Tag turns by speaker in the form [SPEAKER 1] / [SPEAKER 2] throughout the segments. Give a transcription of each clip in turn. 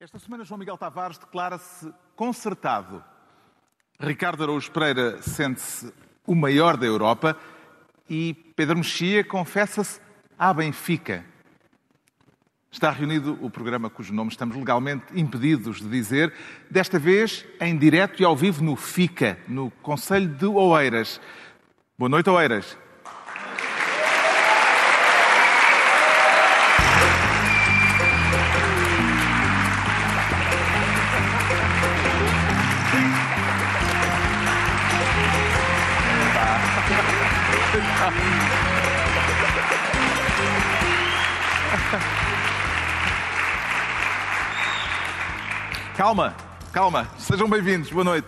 [SPEAKER 1] Esta semana, João Miguel Tavares declara-se concertado. Ricardo Araújo Pereira sente-se o maior da Europa e Pedro Mexia confessa-se à Benfica. Está reunido o programa cujo nome estamos legalmente impedidos de dizer, desta vez em direto e ao vivo no FICA, no Conselho de Oeiras. Boa noite, Oeiras. Calma, calma. Sejam bem-vindos. Boa noite.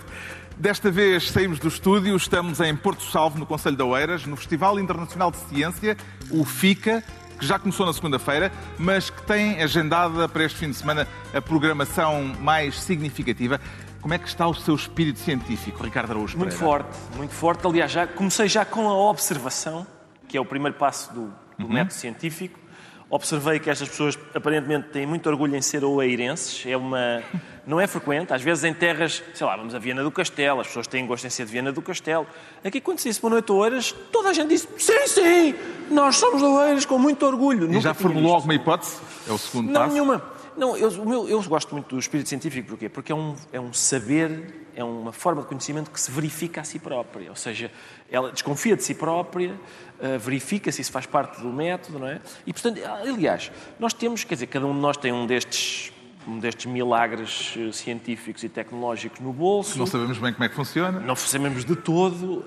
[SPEAKER 1] Desta vez saímos do estúdio, estamos em Porto Salvo, no Conselho de Oeiras, no Festival Internacional de Ciência, o FICA, que já começou na segunda-feira, mas que tem agendada para este fim de semana a programação mais significativa. Como é que está o seu espírito científico, Ricardo Araújo
[SPEAKER 2] Muito
[SPEAKER 1] Pereira?
[SPEAKER 2] forte, muito forte. Aliás, já comecei já com a observação, que é o primeiro passo do, do método científico. Observei que estas pessoas aparentemente têm muito orgulho em ser oeirenses. É uma... Não é frequente. Às vezes em terras, sei lá, vamos a Viana do Castelo, as pessoas têm gosto em ser de Viana do Castelo. Aqui quando se disse Boa Noite Oeiras, toda a gente disse sim, sim, nós somos de Oeiras com muito orgulho.
[SPEAKER 1] E
[SPEAKER 2] Nunca
[SPEAKER 1] já formulou alguma hipótese? É o segundo
[SPEAKER 2] Não,
[SPEAKER 1] passo.
[SPEAKER 2] nenhuma. Não, eu, eu gosto muito do espírito científico, porquê? Porque é um, é um saber, é uma forma de conhecimento que se verifica a si própria. Ou seja, ela desconfia de si própria, eh, verifica se isso faz parte do método, não é? E, portanto, aliás, nós temos, quer dizer, cada um de nós tem um destes, um destes milagres eh, científicos e tecnológicos no bolso.
[SPEAKER 1] Não sabemos bem como é que funciona.
[SPEAKER 2] Não sabemos de todo. uh,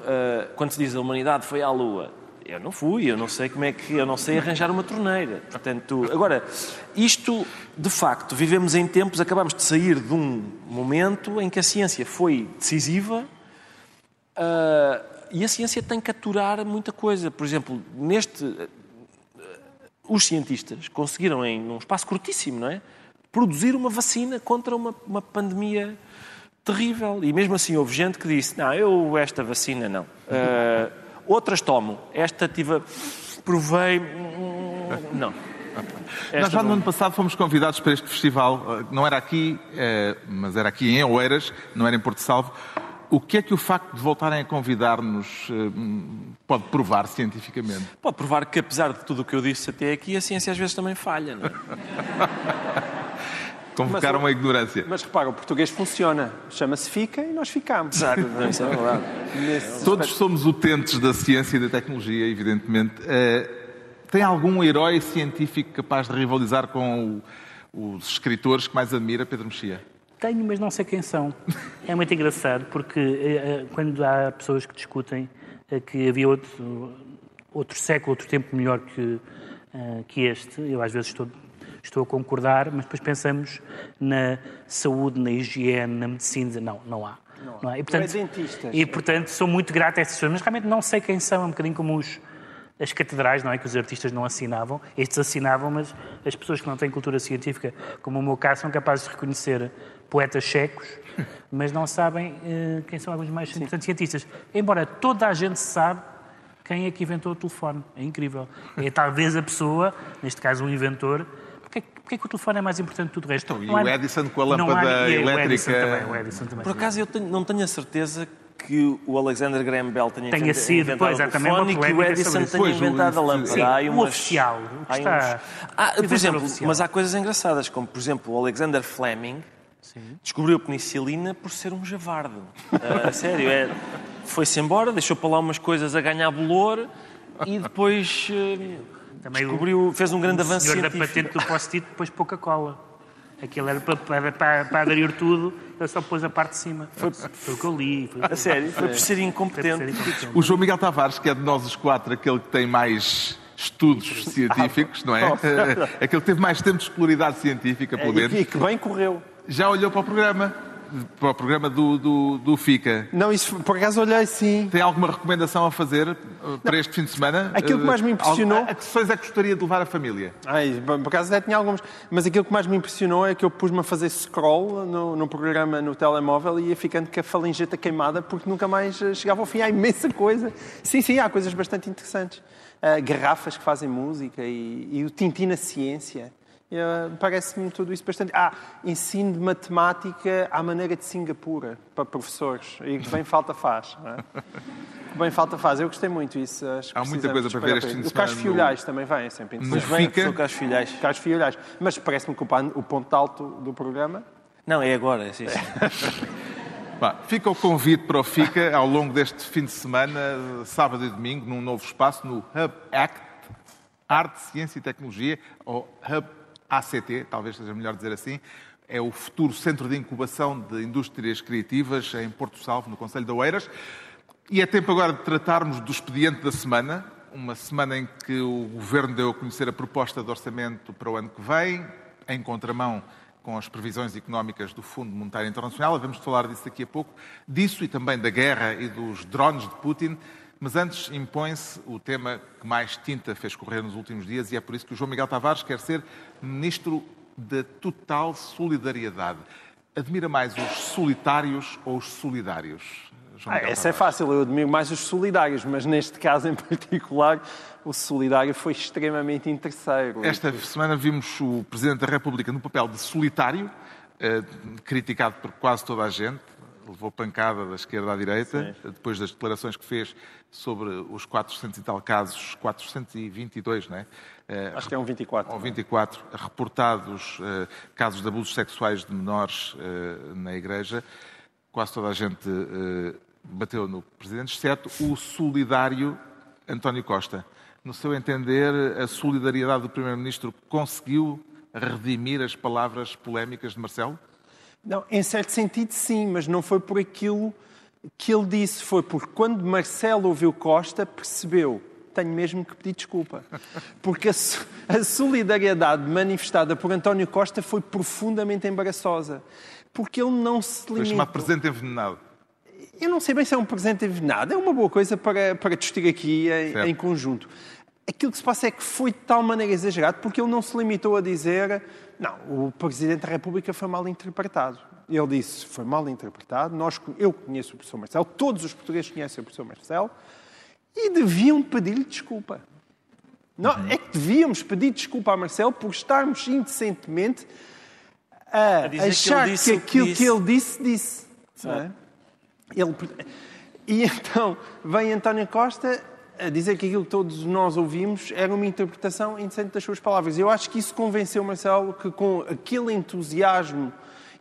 [SPEAKER 2] quando se diz a humanidade foi à Lua, eu não fui, eu não sei como é que eu não sei arranjar uma torneira. Portanto, agora, isto de facto, vivemos em tempos, acabamos de sair de um momento em que a ciência foi decisiva uh, e a ciência tem que aturar muita coisa. Por exemplo, neste uh, os cientistas conseguiram, em um espaço curtíssimo, não é? Produzir uma vacina contra uma, uma pandemia terrível. E mesmo assim houve gente que disse: Não, eu esta vacina não. Ah, outras tomo. Esta tive. Provei. hum, Não. Esta
[SPEAKER 1] Nós já no ano passado fomos convidados para este festival. Eh, Não era aqui, eh, mas era aqui em Oeiras, não era em Porto Salvo. O que é que o facto de voltarem a convidar-nos pode provar cientificamente?
[SPEAKER 2] Pode provar que, apesar de tudo o que eu disse até aqui, a ciência às vezes também falha, não é?
[SPEAKER 1] Convocaram
[SPEAKER 3] Mas o-
[SPEAKER 1] a ignorância.
[SPEAKER 3] Mas repara, o português funciona. Chama-se fica e nós ficamos.
[SPEAKER 2] Exato, não, isso é verdade.
[SPEAKER 1] Todos
[SPEAKER 3] aspecto.
[SPEAKER 1] somos utentes da ciência e da tecnologia, evidentemente. Eh, tem algum herói científico capaz de rivalizar com o- os escritores que mais admira, Pedro Mexia?
[SPEAKER 4] Tenho, mas não sei quem são. É muito engraçado, porque eh, quando há pessoas que discutem eh, que havia outro, outro século, outro tempo melhor que, que este, eu às vezes estou, estou a concordar, mas depois pensamos na saúde, na higiene, na medicina, não, não há. Não há. E,
[SPEAKER 3] é dentistas.
[SPEAKER 4] E, portanto, sou muito grato a essas pessoas, mas realmente não sei quem são, é um bocadinho como os, as catedrais, não é? Que os artistas não assinavam. Estes assinavam, mas as pessoas que não têm cultura científica, como o meu caso, são capazes de reconhecer poetas checos, mas não sabem eh, quem são alguns mais importantes cientistas. Embora toda a gente sabe quem é que inventou o telefone. É incrível. É talvez a pessoa, neste caso o inventor, porque, porque é que o telefone é mais importante que tudo o resto?
[SPEAKER 1] Então, e
[SPEAKER 4] Não
[SPEAKER 1] o Edison com a
[SPEAKER 4] não
[SPEAKER 1] lâmpada
[SPEAKER 4] e o
[SPEAKER 1] elétrica?
[SPEAKER 4] Edison também, o Edison também.
[SPEAKER 2] Por acaso eu tenho- não tenho a certeza que o Alexander Graham Bell tenha,
[SPEAKER 4] Tenha sido,
[SPEAKER 2] inventado
[SPEAKER 4] pois,
[SPEAKER 2] o
[SPEAKER 4] há também uma
[SPEAKER 2] telefone e que o Edison tenha
[SPEAKER 1] Pois, o-
[SPEAKER 2] inventado a
[SPEAKER 1] sim.
[SPEAKER 2] lâmpada.
[SPEAKER 4] Sim,
[SPEAKER 2] Há aí
[SPEAKER 4] o
[SPEAKER 2] umas-
[SPEAKER 4] oficial, o que
[SPEAKER 2] há
[SPEAKER 4] está-
[SPEAKER 2] uns- Ah,
[SPEAKER 4] o
[SPEAKER 2] por exemplo,
[SPEAKER 4] oficial.
[SPEAKER 2] mas há coisas engraçadas, como por exemplo o Alexander Fleming descobriu a penicilina por ser um javardo. A sério, é, foi-se embora, deixou para lá umas coisas a ganhar bolor e depois eh,
[SPEAKER 4] Também o-
[SPEAKER 2] descobriu, fez um grande
[SPEAKER 4] o
[SPEAKER 2] avanço
[SPEAKER 4] senhor da
[SPEAKER 2] científico.
[SPEAKER 4] patente do post-it depois Coca-Cola. Aquilo era para, para, para, para aderir tudo, ele só pôs a parte de cima. Foi, o que eu li. Foi,
[SPEAKER 2] A sério, foi por ser
[SPEAKER 4] foi por ser
[SPEAKER 2] incompetente.
[SPEAKER 4] incompetente.
[SPEAKER 1] O João Miguel Tavares, que é de nós os quatro, aquele que tem mais estudos científicos, não é? Aquele que teve mais tempo de escolaridade científica, pelo
[SPEAKER 3] É,
[SPEAKER 1] menos.
[SPEAKER 3] e que bem correu.
[SPEAKER 1] Já olhou para o programa? Para o programa do, do, do FICA.
[SPEAKER 3] Não, isso por acaso olhei sim.
[SPEAKER 1] Tem alguma recomendação a fazer eh, para este fim de semana?
[SPEAKER 3] Aquilo que mais me
[SPEAKER 1] Eh,
[SPEAKER 3] impressionou-
[SPEAKER 1] A que é que gostaria de levar a família?
[SPEAKER 3] Ai, por acaso até tinha alguns. Mas aquilo que mais me impressionou é que eu pus-me a fazer scroll no, no programa no telemóvel e ia ficando com a falangeta queimada porque nunca mais eh, chegava ao fim. Há imensa coisa. Sim, sim, há coisas bastante interessantes. Ah, garrafas que fazem música e, e o Tintin na ciência. Eh, Parece-me tudo isso bastante. Ah, ensino de matemática à maneira de Singapura, para professores. E que bem falta faz. Não é? Que bem falta faz. Eu gostei muito disso. Acho que
[SPEAKER 1] Há muita coisa para ver este fim de
[SPEAKER 3] O Carlos
[SPEAKER 1] semana no-
[SPEAKER 3] também vem, é sempre interessante.
[SPEAKER 2] Vem,
[SPEAKER 1] Fica.
[SPEAKER 2] sou Carlos Filhais.
[SPEAKER 3] Carlos Fiolhais. Mas parece-me que o, o ponto alto do programa
[SPEAKER 2] Não, é agora, sim, sim.
[SPEAKER 1] Bom, fica o convite para o FICA ao longo deste fim de semana, sábado e domingo, num novo espaço no Hub Act, Arte, Ciência e Tecnologia, ou Hub ACT, talvez seja melhor dizer assim. É o futuro centro de incubação de indústrias criativas em Porto Salvo, no Conselho de Oeiras. E é tempo agora de tratarmos do expediente da semana, uma semana em que o Governo deu a conhecer a proposta de orçamento para o ano que vem, em contramão com as previsões económicas do Fundo Monetário Internacional. Vamos falar disso daqui a pouco, disso e também da guerra e dos drones de Putin. Mas antes impõe-se o tema que mais tinta fez correr nos últimos dias e é por isso que o João Miguel Tavares quer ser Ministro da Total Solidariedade. Admira mais os solitários ou os solidários?
[SPEAKER 3] Ah, essa é fácil, eu admiro mais os solidários, mas neste caso em particular, o solidário foi extremamente interesseiro.
[SPEAKER 1] Esta semana vimos o Presidente da República no papel de solitário, eh, criticado por quase toda a gente, levou pancada da esquerda à direita, depois das declarações que fez sobre os 400 e tal casos, 422, não é? Eh,
[SPEAKER 3] Acho que é um 24.
[SPEAKER 1] ou 24 reportados eh, casos de abusos sexuais de menores eh, na Igreja. Quase toda a gente bateu no Presidente, exceto o solidário António Costa. No seu entender, a solidariedade do Primeiro-Ministro conseguiu redimir as palavras polémicas de Marcelo?
[SPEAKER 3] Não, em certo sentido, sim, mas não foi por aquilo que ele disse. Foi porque quando Marcelo ouviu Costa, percebeu. Tenho mesmo que pedir desculpa. Porque a, a solidariedade manifestada por António Costa foi profundamente embaraçosa. Porque ele não se limitou.
[SPEAKER 1] presente envenenado.
[SPEAKER 3] Eu não sei bem se é um presente envenenado. É uma boa coisa para, para discutir aqui em, em conjunto. Aquilo que se passa é que foi de tal maneira exagerado porque ele não se limitou a dizer não, o Presidente da República foi mal interpretado. Ele disse foi mal interpretado. Nós, eu conheço o professor Marcelo, todos os portugueses conhecem o professor Marcelo e deviam pedir-lhe desculpa. Não, É que devíamos pedir desculpa a Marcelo por estarmos indecentemente a,
[SPEAKER 2] A
[SPEAKER 3] achar que,
[SPEAKER 2] que
[SPEAKER 3] aquilo
[SPEAKER 2] disse.
[SPEAKER 3] que ele disse, disse. é? Ele... E então vem António Costa a dizer que aquilo que todos nós ouvimos era uma interpretação indecente das suas palavras. Eu acho que isso convenceu Marcelo que com aquele entusiasmo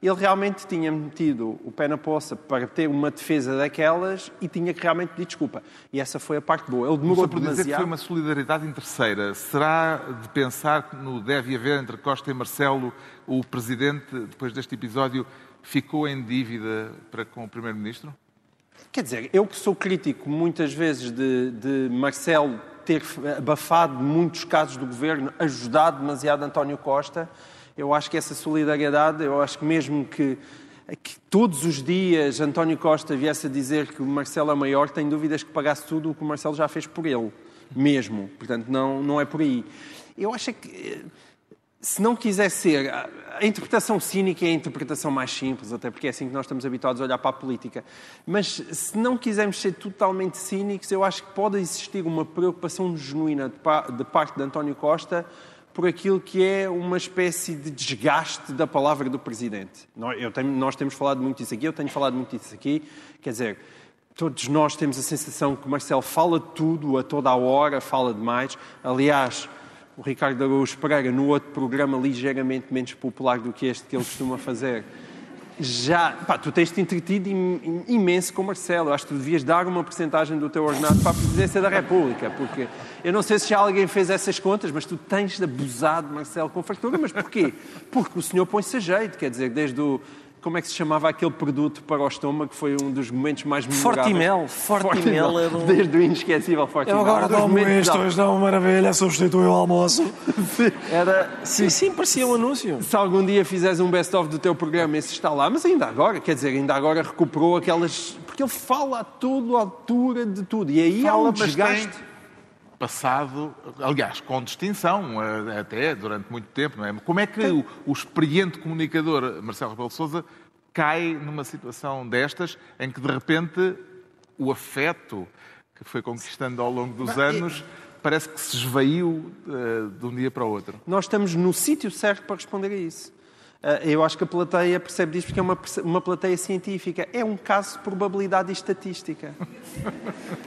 [SPEAKER 3] ele realmente tinha metido o pé na poça para ter uma defesa daquelas e tinha que realmente pedir desculpa. E essa foi a parte boa. Ele demorou
[SPEAKER 1] Só por dizer que
[SPEAKER 3] demasiado.
[SPEAKER 1] foi uma solidariedade interesseira. Será de pensar que no deve haver entre Costa e Marcelo o Presidente, depois deste episódio, ficou em dívida para com o Primeiro-Ministro?
[SPEAKER 3] Quer dizer, eu que sou crítico muitas vezes de, de Marcelo ter abafado muitos casos do governo, ajudado demasiado António Costa, eu acho que essa solidariedade, eu acho que mesmo que, que todos os dias António Costa viesse a dizer que o Marcelo é maior, tenho dúvidas que pagasse tudo o que o Marcelo já fez por ele, mesmo. Portanto, não, não é por aí. Eu acho que eh, se não quiser ser. A interpretação cínica é a interpretação mais simples, até porque é assim que nós estamos habituados a olhar para a política. Mas se não quisermos ser totalmente cínicos, eu acho que pode existir uma preocupação genuína de pa- de parte de António Costa por aquilo que é uma espécie de desgaste da palavra do Presidente. Tenho- nós temos falado muito disso aqui, eu tenho falado muito disso aqui. Quer dizer, Todos nós temos a sensação que Marcelo fala de tudo, a toda a hora, fala demais. Aliás, o Ricardo Araújo Pereira, no outro programa ligeiramente menos popular do que este que ele costuma fazer, já. Pá, tu tens-te entretido im- im- imenso com o Marcelo. Eu acho que tu devias dar uma porcentagem do teu ordenado para a presidência da República, porque eu não sei se já alguém fez essas contas, mas tu tens de Marcelo com fartura. Mas porquê? Porque o senhor põe-se a jeito, quer dizer, desde o. Como é que se chamava aquele produto para o estômago que foi um dos momentos mais memoráveis?
[SPEAKER 2] Fortimel. Fortimel era um-
[SPEAKER 3] Desde o inesquecível Fortimel.
[SPEAKER 5] Eu agora
[SPEAKER 3] Um momentos
[SPEAKER 5] isto, isto é uma maravilha, substitui o almoço.
[SPEAKER 3] Era,
[SPEAKER 2] Sim, sim, parecia um anúncio.
[SPEAKER 3] se algum dia fizeres um best-of do teu programa, esse está lá, mas ainda agora, quer dizer, ainda agora recuperou aquelas. Porque ele fala a toda a altura de tudo. E aí há
[SPEAKER 1] Fala,
[SPEAKER 3] um
[SPEAKER 1] mas
[SPEAKER 3] desgaste.
[SPEAKER 1] tem passado, aliás, com distinção, eh, até durante muito tempo, não é? Como é que o, o experiente comunicador Marcelo Rebelo Sousa cai numa situação destas, em que de repente o afeto que foi conquistando ao longo dos anos parece que se esvaiu eh, de um dia para o outro.
[SPEAKER 3] Nós estamos no sítio certo para responder a isso. Ah, Eu acho que a plateia percebe disso porque é uma, uma plateia científica. É um caso de probabilidade e estatística.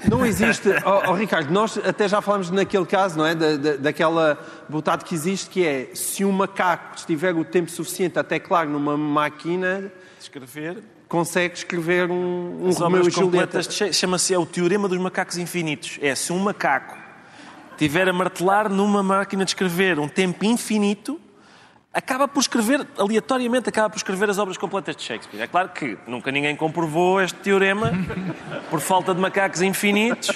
[SPEAKER 3] Não existe. Oh, oh, Ricardo, nós até já falamos naquele caso, não é? Da, da- daquela botado que existe, que é se um macaco estiver o tempo suficiente até claro numa máquina,
[SPEAKER 2] Escrever.
[SPEAKER 3] consegue escrever um, um
[SPEAKER 2] As
[SPEAKER 3] Romeu e Julieta.
[SPEAKER 2] Chama-se é o Teorema dos Macacos Infinitos. É, se um macaco tiver a martelar numa máquina de escrever um tempo infinito, acaba por escrever, aleatoriamente, acaba por escrever as obras completas de Shakespeare. É claro que nunca ninguém comprovou este teorema por falta de macacos infinitos.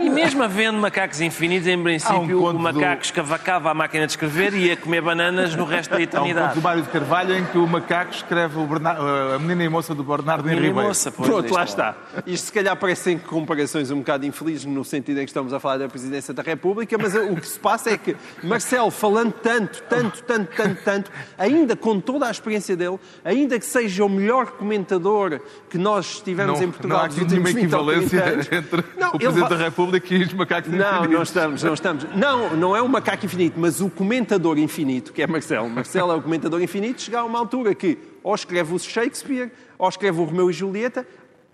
[SPEAKER 2] E mesmo havendo macacos infinitos, em princípio,
[SPEAKER 1] conto
[SPEAKER 2] o macaco
[SPEAKER 1] do-
[SPEAKER 2] escavacava a máquina de escrever e ia comer bananas no resto da
[SPEAKER 1] Há um conto
[SPEAKER 2] eternidade.
[SPEAKER 1] do Mário de Carvalho em que o macaco escreve o Bernar- a menina e moça do Bernardo
[SPEAKER 2] Menina e
[SPEAKER 1] Ribeiro.
[SPEAKER 2] moça, pois,
[SPEAKER 3] Pronto, lá
[SPEAKER 2] é.
[SPEAKER 3] está. Isto se calhar parecem comparações um bocado infelizes no sentido em que estamos a falar da Presidência da República, mas o que se passa é que Marcelo, falando tanto, tanto, tanto, tanto, tanto, ainda com toda a experiência dele, ainda que seja o melhor comentador que nós tivemos
[SPEAKER 1] Não,
[SPEAKER 3] em Portugal
[SPEAKER 1] não
[SPEAKER 3] nos últimos
[SPEAKER 1] nenhuma
[SPEAKER 3] 20 ou 30
[SPEAKER 1] equivalência
[SPEAKER 3] anos,
[SPEAKER 1] entre
[SPEAKER 3] Não,
[SPEAKER 1] o Presidente
[SPEAKER 3] vai-
[SPEAKER 1] da República e os macacos
[SPEAKER 3] não,
[SPEAKER 1] infinitos.
[SPEAKER 3] não estamos, não estamos. Não, não é o macaco infinito, mas o comentador infinito, que é Marcelo. Marcelo é o comentador infinito, chega a uma altura que ou escreve o Shakespeare, ou escreve o Romeu e Julieta,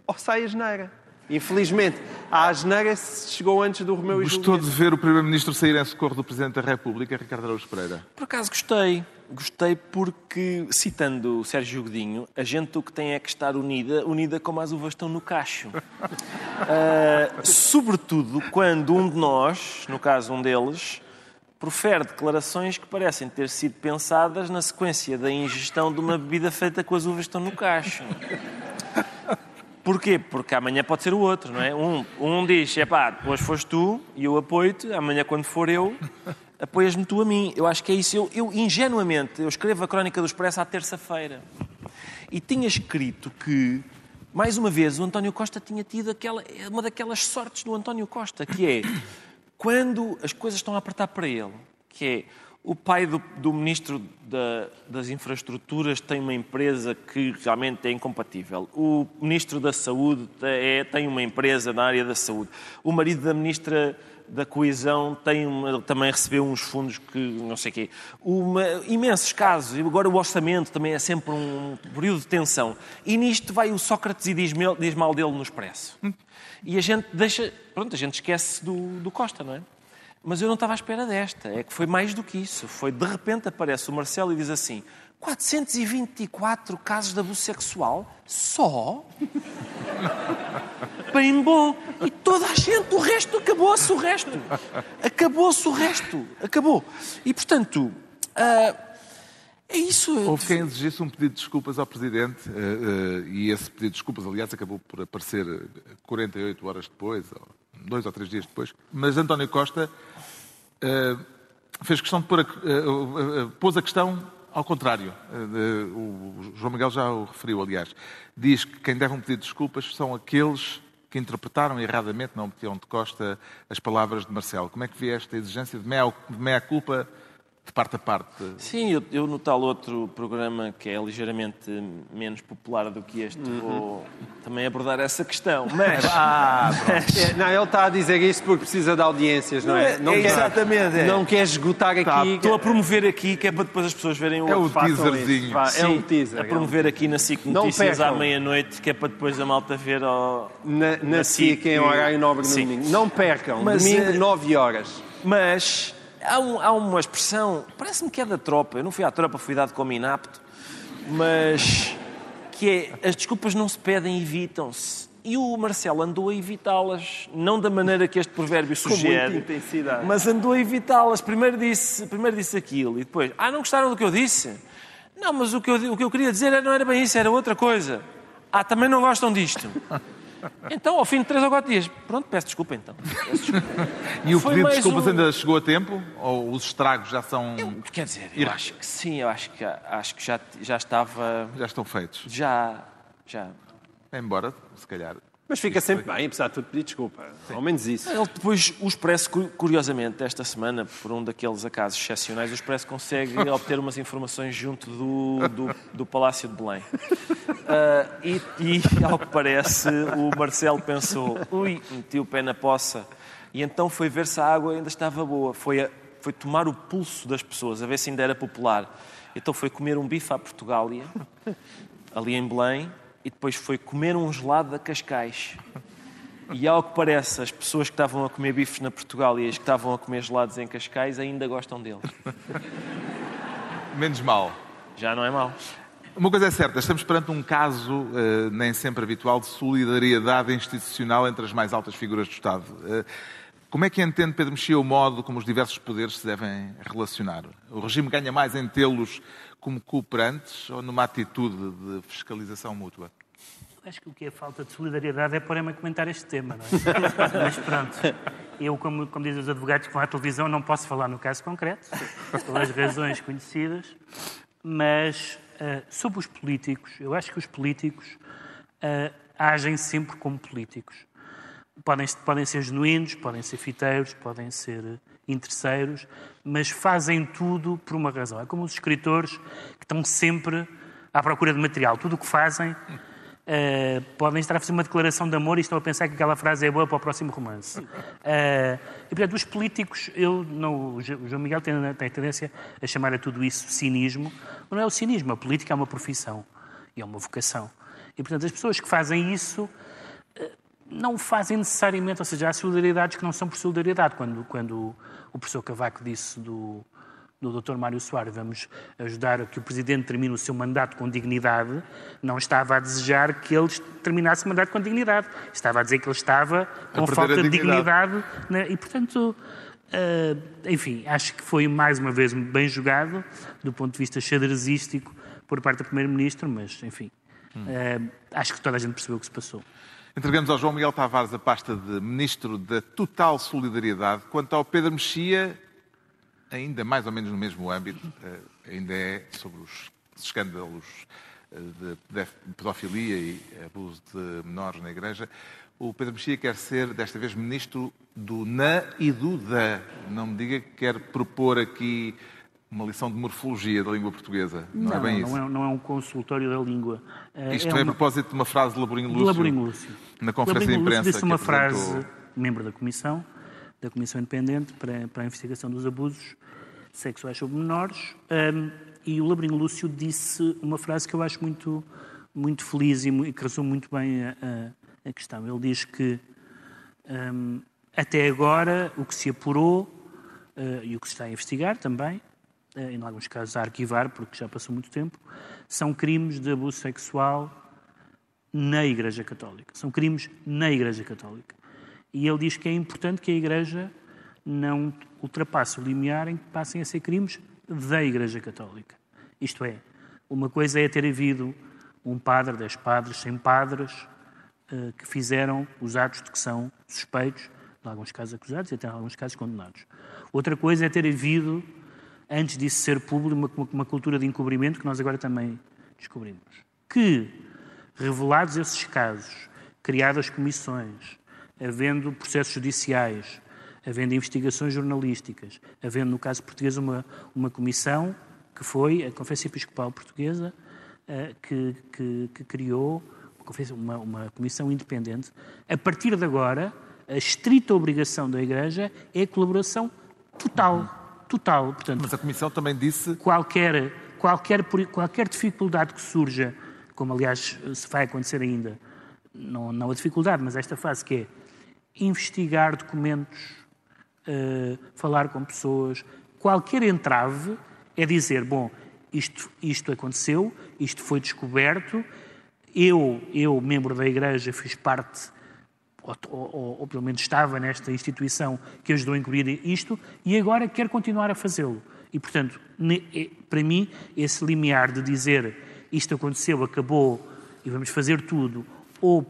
[SPEAKER 3] ou sai a geneira. Infelizmente, a geneira chegou antes do Romeu e
[SPEAKER 1] Gostou
[SPEAKER 3] Julieta.
[SPEAKER 1] de ver o Primeiro-Ministro sair em socorro do Presidente da República, Ricardo Araújo Pereira?
[SPEAKER 2] Por acaso gostei. Gostei porque, citando o Sérgio Godinho, a gente o que tem é que estar unida, unida como as uvas estão no cacho. Ah, sobretudo quando um de nós, no caso um deles, profere declarações que parecem ter sido pensadas na sequência da ingestão de uma bebida feita com as uvas que estão no cacho. Porquê? Porque amanhã pode ser o outro, não é? Um, um diz, é pá, hoje foste tu e eu apoio-te, amanhã quando for eu, apoias-me tu a mim. Eu acho que é isso. Eu, eu, ingenuamente, eu escrevo a Crónica do Expresso à terça-feira. E tinha escrito que, mais uma vez, o António Costa tinha tido aquela, uma daquelas sortes do António Costa, que é quando as coisas estão a apertar para ele, que é o pai do, do ministro da- das infraestruturas tem uma empresa que realmente é incompatível. O ministro da saúde é- tem uma empresa na área da saúde. O marido da ministra da coesão tem uma- também recebeu uns fundos que não sei quê. Uma, imensos casos. E agora o orçamento também é sempre um período de tensão. E nisto vai o Sócrates e diz, diz mal dele no Expresso. E a gente deixa... Pronto, a gente esquece do, do Costa, não é? Mas eu não estava à espera desta. É que foi mais do que isso. Foi, de repente, aparece o Marcelo e diz assim 424 casos de abuso sexual? Só? Bem bom. E toda a gente, o resto, acabou-se o resto. Acabou-se o resto. Acabou. E, portanto, ah, é isso.
[SPEAKER 1] Houve quem exigisse um pedido de desculpas ao Presidente, eh, eh, e esse pedido de desculpas, aliás, acabou por aparecer eh, 48 horas depois, ou dois ou três dias depois. Mas António Costa fez questão de pôr a, eh, eh, eh, pôs a questão ao contrário. Eh, o João Miguel já o referiu, aliás. Diz que quem deve um desculpas são aqueles que interpretaram erradamente na opinião de Costa as palavras de Marcelo. Como é que vê esta exigência de meia- de meia-culpa de parte a parte?
[SPEAKER 2] Sim, eu, eu no tal outro programa que é ligeiramente menos popular do que este, vou também abordar essa questão. Mas,
[SPEAKER 3] É, Não, ele está a dizer isto porque precisa de audiências, não é?
[SPEAKER 2] Não é- é exatamente, é.
[SPEAKER 3] Não quer esgotar aqui.
[SPEAKER 2] estou a promover aqui, que é para depois as pessoas verem o
[SPEAKER 1] É o teaserzinho.
[SPEAKER 3] vá, É
[SPEAKER 2] Sim,
[SPEAKER 3] um teaser.
[SPEAKER 2] a promover aqui na SIC Notícias à meia-noite, que é para depois a malta ver ao...
[SPEAKER 3] Na, na
[SPEAKER 2] Na
[SPEAKER 3] SIC, em horário nobre no
[SPEAKER 2] sim.
[SPEAKER 3] domingo. Não percam.
[SPEAKER 2] Mas,
[SPEAKER 3] domingo,
[SPEAKER 2] eh,
[SPEAKER 3] 9 horas.
[SPEAKER 2] Mas há, um- há uma expressão, parece-me que é da tropa, eu não fui à tropa, fui dado como inapto, mas que é as desculpas não se pedem, evitam-se. E o Marcelo andou a evitá-las, não da maneira que este provérbio
[SPEAKER 3] Com muita
[SPEAKER 2] sugere,
[SPEAKER 3] intensidade.
[SPEAKER 2] mas andou a evitá-las. Primeiro disse, primeiro disse aquilo e depois, ah, não gostaram do que eu disse? Não, mas o que eu, o que eu queria dizer não era bem isso, era outra coisa. Ah, também não gostam disto. Então, ao fim de três ou quatro dias, pronto, peço desculpa então. Peço desculpa.
[SPEAKER 1] E o
[SPEAKER 2] Foi
[SPEAKER 1] pedido de desculpas
[SPEAKER 2] um-
[SPEAKER 1] ainda chegou a tempo? Ou os estragos já são.
[SPEAKER 2] Quer dizer, eu acho que sim, eu acho que, acho que já, já estava.
[SPEAKER 1] já estão feitos?
[SPEAKER 2] Já. Já.
[SPEAKER 1] Embora, se calhar.
[SPEAKER 3] Mas fica sempre bem, apesar de tudo, pedir desculpa. Ao menos isso.
[SPEAKER 2] Ele depois, o Expresso, cu- curiosamente, esta semana, por um daqueles acasos excepcionais, o Expresso consegue obter umas informações junto do, do, do Palácio de Belém. Ah, e, e, ao que parece, o Marcelo pensou: ui, meti o pé na poça. E então foi ver se a água ainda estava boa. Foi, a- foi tomar o pulso das pessoas, a ver se ainda era popular. Então foi comer um bife à Portugália, ali em Belém, e depois foi comer um gelado da Cascais. E ao que parece, as pessoas que estavam a comer bifes na Portugal e as que estavam a comer gelados em Cascais ainda gostam deles.
[SPEAKER 1] Menos mal.
[SPEAKER 2] Já não é mau.
[SPEAKER 1] Uma coisa é certa, estamos perante um caso eh, nem sempre habitual de solidariedade institucional entre as mais altas figuras do Estado. Eh, como é que entende Pedro Mexia o modo como os diversos poderes se devem relacionar? O regime ganha mais em tê-los como cooperantes ou numa atitude de fiscalização mútua?
[SPEAKER 4] Acho que o que é falta de solidariedade é pôr-me a comentar este tema, não é? Mas pronto, eu, como, como dizem os advogados que vão à televisão, não posso falar no caso concreto, pelas razões conhecidas, mas ah, sobre os políticos, eu acho que os políticos ah, agem sempre como políticos. Podem, podem ser genuínos, podem ser fiteiros, podem ser interesseiros, mas fazem tudo por uma razão. É como os escritores que estão sempre à procura de material. Tudo o que fazem Uh, podem estar a fazer uma declaração de amor e estão a pensar que aquela frase é boa para o próximo romance. Uh, e, portanto, os políticos, eu não, o Jo- o João Miguel tem, tem tendência a chamar a tudo isso cinismo, mas não é o cinismo, a política é uma profissão e é uma vocação. E, portanto, as pessoas que fazem isso uh, não fazem necessariamente, ou seja, há solidariedades que não são por solidariedade. Quando, quando o professor Cavaco disse do, do Dr. Mário Soares, vamos ajudar a que o Presidente termine o seu mandato com dignidade, não estava a desejar que ele terminasse o mandato com dignidade. Estava a dizer que ele estava com falta de
[SPEAKER 1] dignidade.
[SPEAKER 4] dignidade. né? E, portanto, eh, enfim, acho que foi mais uma vez bem jogado do ponto de vista xadrezístico por parte do Primeiro-Ministro, mas, enfim, eh, acho que toda a gente percebeu o que se passou.
[SPEAKER 1] Entregamos ao João Miguel Tavares a pasta de Ministro da Total Solidariedade. Quanto ao Pedro Mexia, ainda mais ou menos no mesmo âmbito, eh, ainda é sobre os escândalos eh, de pedofilia e abuso de menores na Igreja. O Pedro Mexia quer ser, desta vez, Ministro do na e do da. Não me diga que quer propor aqui uma lição de morfologia da língua portuguesa. Não, é bem
[SPEAKER 4] não
[SPEAKER 1] isso.
[SPEAKER 4] é, não é um consultório da língua. Eh,
[SPEAKER 1] Isto
[SPEAKER 4] é
[SPEAKER 1] é a
[SPEAKER 4] uma-
[SPEAKER 1] propósito de uma frase de Laborinho
[SPEAKER 4] de
[SPEAKER 1] Lúcio.
[SPEAKER 4] Laborinho Lúcio.
[SPEAKER 1] Na conferência de
[SPEAKER 4] Laborinho Lúcio
[SPEAKER 1] imprensa
[SPEAKER 4] disse
[SPEAKER 1] que
[SPEAKER 4] uma
[SPEAKER 1] apresentou-
[SPEAKER 4] frase, membro da Comissão, da Comissão Independente para, para a Investigação dos Abusos Sexuais sobre Menores, hum, e o Laborinho Lúcio disse uma frase que eu acho muito, muito feliz e, e que resume muito bem a, a- a questão. Ele diz que hum, até agora o que se apurou eh, e o que se está a investigar também, eh, em alguns casos a arquivar, porque já passou muito tempo, são crimes de abuso sexual na Igreja Católica. São crimes na Igreja Católica. E ele diz que é importante que a Igreja não ultrapasse o limiar em que passem a ser crimes da Igreja Católica. Isto é, uma coisa é ter havido um padre, dez padres, cem padres eh, que fizeram os atos de que são suspeitos, em alguns casos acusados e até em alguns casos condenados. Outra coisa é ter havido, antes disso ser público, uma cultura de encobrimento que nós agora também descobrimos. Que, revelados esses casos, criadas comissões, havendo processos judiciais, havendo investigações jornalísticas, havendo, no caso português, uma, uma comissão que foi a Conferência Episcopal Portuguesa, eh, que, que- que criou uma, uma comissão independente. A partir de agora, a estrita obrigação da Igreja é a colaboração total. Total. Portanto,
[SPEAKER 1] Mas a Comissão também disse
[SPEAKER 4] qualquer, qualquer, qualquer dificuldade que surja, como aliás se vai acontecer ainda, não, não a dificuldade, mas esta fase que é investigar documentos, eh, falar com pessoas, qualquer entrave é dizer, bom, isto, isto aconteceu, isto foi descoberto, eu, eu, membro da Igreja, fiz parte ou, ou- ou pelo menos estava nesta instituição que ajudou a encobrir isto, e agora quer continuar a fazê-lo. E, portanto, é- para mim, esse limiar de dizer isto aconteceu, acabou e vamos fazer tudo, ou.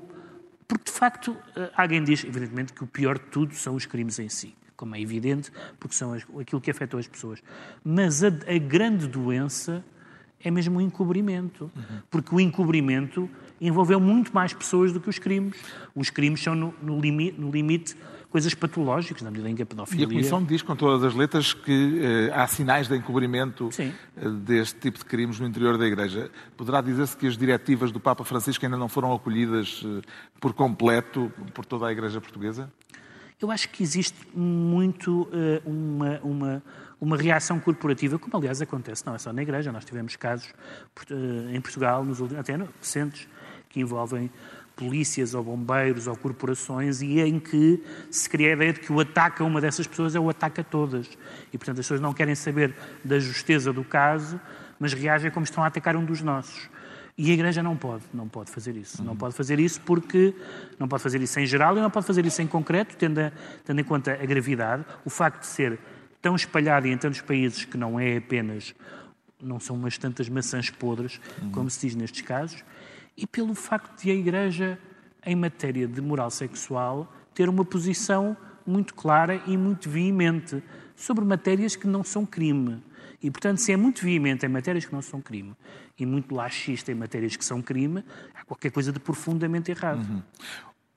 [SPEAKER 4] Porque, de facto, eh, alguém diz, evidentemente, que o pior de tudo são os crimes em si, como é evidente, porque são aquilo que afetou as pessoas. Mas a, a grande doença é mesmo o encobrimento. Porque o encobrimento envolveu muito mais pessoas do que os crimes. Os crimes são, no, no limi- no limite, coisas patológicas, na medida em que a
[SPEAKER 1] E
[SPEAKER 4] pedofilia...
[SPEAKER 1] a Comissão diz com todas as letras que eh, há sinais de encobrimento eh, deste tipo de crimes no interior da Igreja. Poderá dizer-se que as diretivas do Papa Francisco ainda não foram acolhidas eh, por completo por toda a Igreja portuguesa?
[SPEAKER 4] Eu acho que existe muito eh, uma, uma, uma reação corporativa, como aliás acontece não é só na Igreja, nós tivemos casos eh, em Portugal, nos últimos, até recentes, que envolvem polícias ou bombeiros ou corporações e em que se cria a ideia de que o ataque a uma dessas pessoas é o ataque a todas. E, portanto, as pessoas não querem saber da justeza do caso, mas reagem como estão a atacar um dos nossos. E a Igreja não pode, não pode fazer isso. Não pode fazer isso porque não pode fazer isso em geral e não pode fazer isso em concreto, tendo, a, tendo em conta a gravidade, o facto de ser tão espalhado e em tantos países que não é apenas, não são umas tantas maçãs podres, como se diz nestes casos, e pelo facto de a Igreja, em matéria de moral sexual, ter uma posição muito clara e muito veemente sobre matérias que não são crime. E, portanto, se é muito veemente em matérias que não são crime e muito laxista em matérias que são crime, há qualquer coisa de profundamente errado.
[SPEAKER 1] Uhum.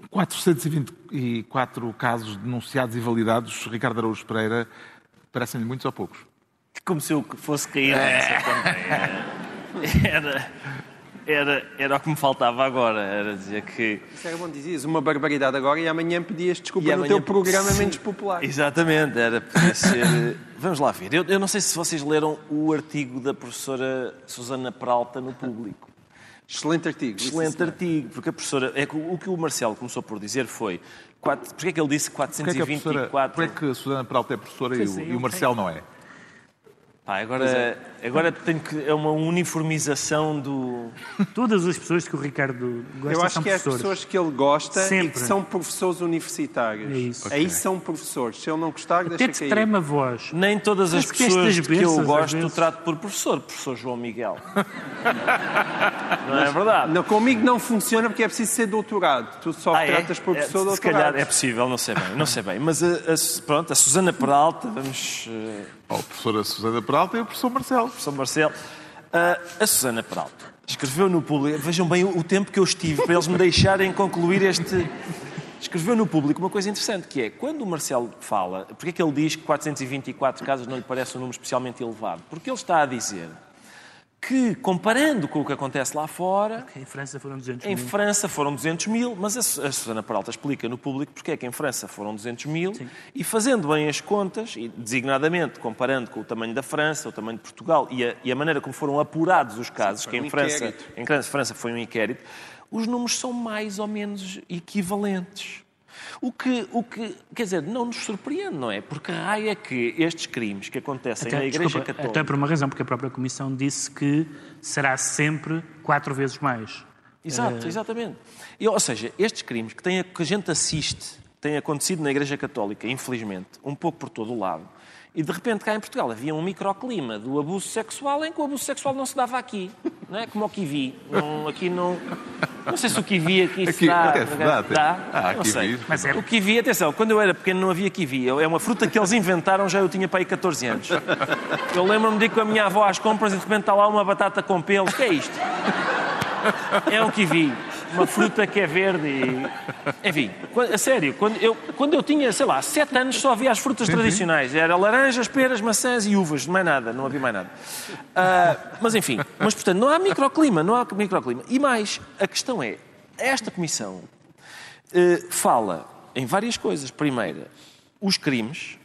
[SPEAKER 1] 424 casos denunciados e validados, Ricardo Araújo Pereira, parecem-lhe muitos ou poucos?
[SPEAKER 2] Como se eu fosse cair nessa também. Era, era, era o que me faltava agora, era dizer que...
[SPEAKER 3] Isso era bom, dizias uma barbaridade agora e amanhã pedias desculpa
[SPEAKER 2] E
[SPEAKER 3] no teu programa
[SPEAKER 2] Sim,
[SPEAKER 3] menos popular.
[SPEAKER 2] Exatamente, era podia ser. Vamos lá ver. Eu, eu não sei se vocês leram o artigo da professora Susana Peralta no público.
[SPEAKER 3] Excelente artigo. isso
[SPEAKER 2] Excelente
[SPEAKER 3] sim.
[SPEAKER 2] artigo, porque a professora. É o que o Marcelo começou por dizer foi. Quatro, porque é que ele disse
[SPEAKER 1] Porquê é que a, professora,
[SPEAKER 2] 424?
[SPEAKER 1] porquê é que a Susana Peralta é professora e o, e o Marcelo não é?
[SPEAKER 2] Pá, agora, agora tenho que. É uma uniformização do.
[SPEAKER 4] Todas as pessoas que o Ricardo gosta
[SPEAKER 3] Eu acho
[SPEAKER 4] são
[SPEAKER 3] que é as pessoas que ele gosta e
[SPEAKER 4] Sempre.
[SPEAKER 3] que são professores universitários.
[SPEAKER 4] É isso.
[SPEAKER 3] Aí
[SPEAKER 1] Ok.
[SPEAKER 3] são professores. Se ele não gostar,
[SPEAKER 4] Até
[SPEAKER 3] deixa
[SPEAKER 4] te
[SPEAKER 3] cair.
[SPEAKER 4] trema a voz.
[SPEAKER 2] Nem todas as
[SPEAKER 4] que
[SPEAKER 2] pessoas que
[SPEAKER 4] bênçãos,
[SPEAKER 2] eu gosto
[SPEAKER 4] vezes.
[SPEAKER 2] trato por professor, professor João Miguel. não é verdade?
[SPEAKER 3] Não, comigo não funciona porque é preciso ser doutorado. Tu só
[SPEAKER 2] Ah, é?
[SPEAKER 3] tratas por
[SPEAKER 2] É,
[SPEAKER 3] professor
[SPEAKER 2] Se
[SPEAKER 3] doutorado.
[SPEAKER 2] calhar é possível, não sei bem, não sei bem. Mas a, a- pronto, a Susana Peralta, vamos. eh,
[SPEAKER 1] Oh, a professora Susana Peralta e o professor Marcelo.
[SPEAKER 2] São Marcelo. Ah, a Susana Peralta escreveu no público, vejam bem o, o tempo que eu estive para eles me deixarem concluir este. Escreveu no público uma coisa interessante, que é, quando o Marcelo fala, porque é que ele diz que 424 casos não lhe parece um número especialmente elevado? Porque ele está a dizer que, comparando com o que acontece lá fora,
[SPEAKER 4] Em França foram 200
[SPEAKER 2] em
[SPEAKER 4] mil.
[SPEAKER 2] França foram 200 mil, mas a a Susana Peralta explica no público porque é que em França foram 200 mil e fazendo bem as contas, e designadamente comparando com o tamanho da França, o tamanho de Portugal e a, e a maneira como foram apurados os casos, que
[SPEAKER 3] um
[SPEAKER 2] em França, em França foi um inquérito, os números são mais ou menos equivalentes. O que, o que, quer dizer, não nos surpreende, não é? Porque raio é que estes crimes que acontecem na
[SPEAKER 4] Até,
[SPEAKER 2] Igreja
[SPEAKER 4] desculpa,
[SPEAKER 2] Católica...
[SPEAKER 4] até por uma razão, porque a própria Comissão disse que será sempre quatro vezes mais.
[SPEAKER 2] Exato, exatamente. E, ou seja, estes crimes que, têm, que a gente assiste, têm acontecido na Igreja Católica, infelizmente, um pouco por todo o lado, e de repente cá em Portugal havia um microclima do abuso sexual em que o abuso sexual não se dava aqui, não é? Como o Kiwi. Não, aqui não... Não sei se o Kiwi aqui, se
[SPEAKER 1] Aqui- se dá.
[SPEAKER 2] Dá?
[SPEAKER 1] Ah,
[SPEAKER 2] não sei.
[SPEAKER 4] Mas é-
[SPEAKER 2] O Kiwi, atenção, quando eu era pequeno não havia Kiwi. É uma fruta que eles inventaram, já eu tinha para aí 14 anos. Eu lembro-me de ir com a minha avó às compras e de repente está lá uma batata com pelos. O que é isto? É um kiwi. Uma fruta que é verde e... Enfim, a sério, quando eu, quando eu tinha, sei lá, sete anos só havia as frutas tradicionais. Era laranjas, peras, maçãs e uvas. Mais nada, não havia mais nada. Ah, mas enfim, mas portanto, não há microclima, não há microclima. E mais, a questão é, esta comissão eh, fala em várias coisas. Primeira, os crimes,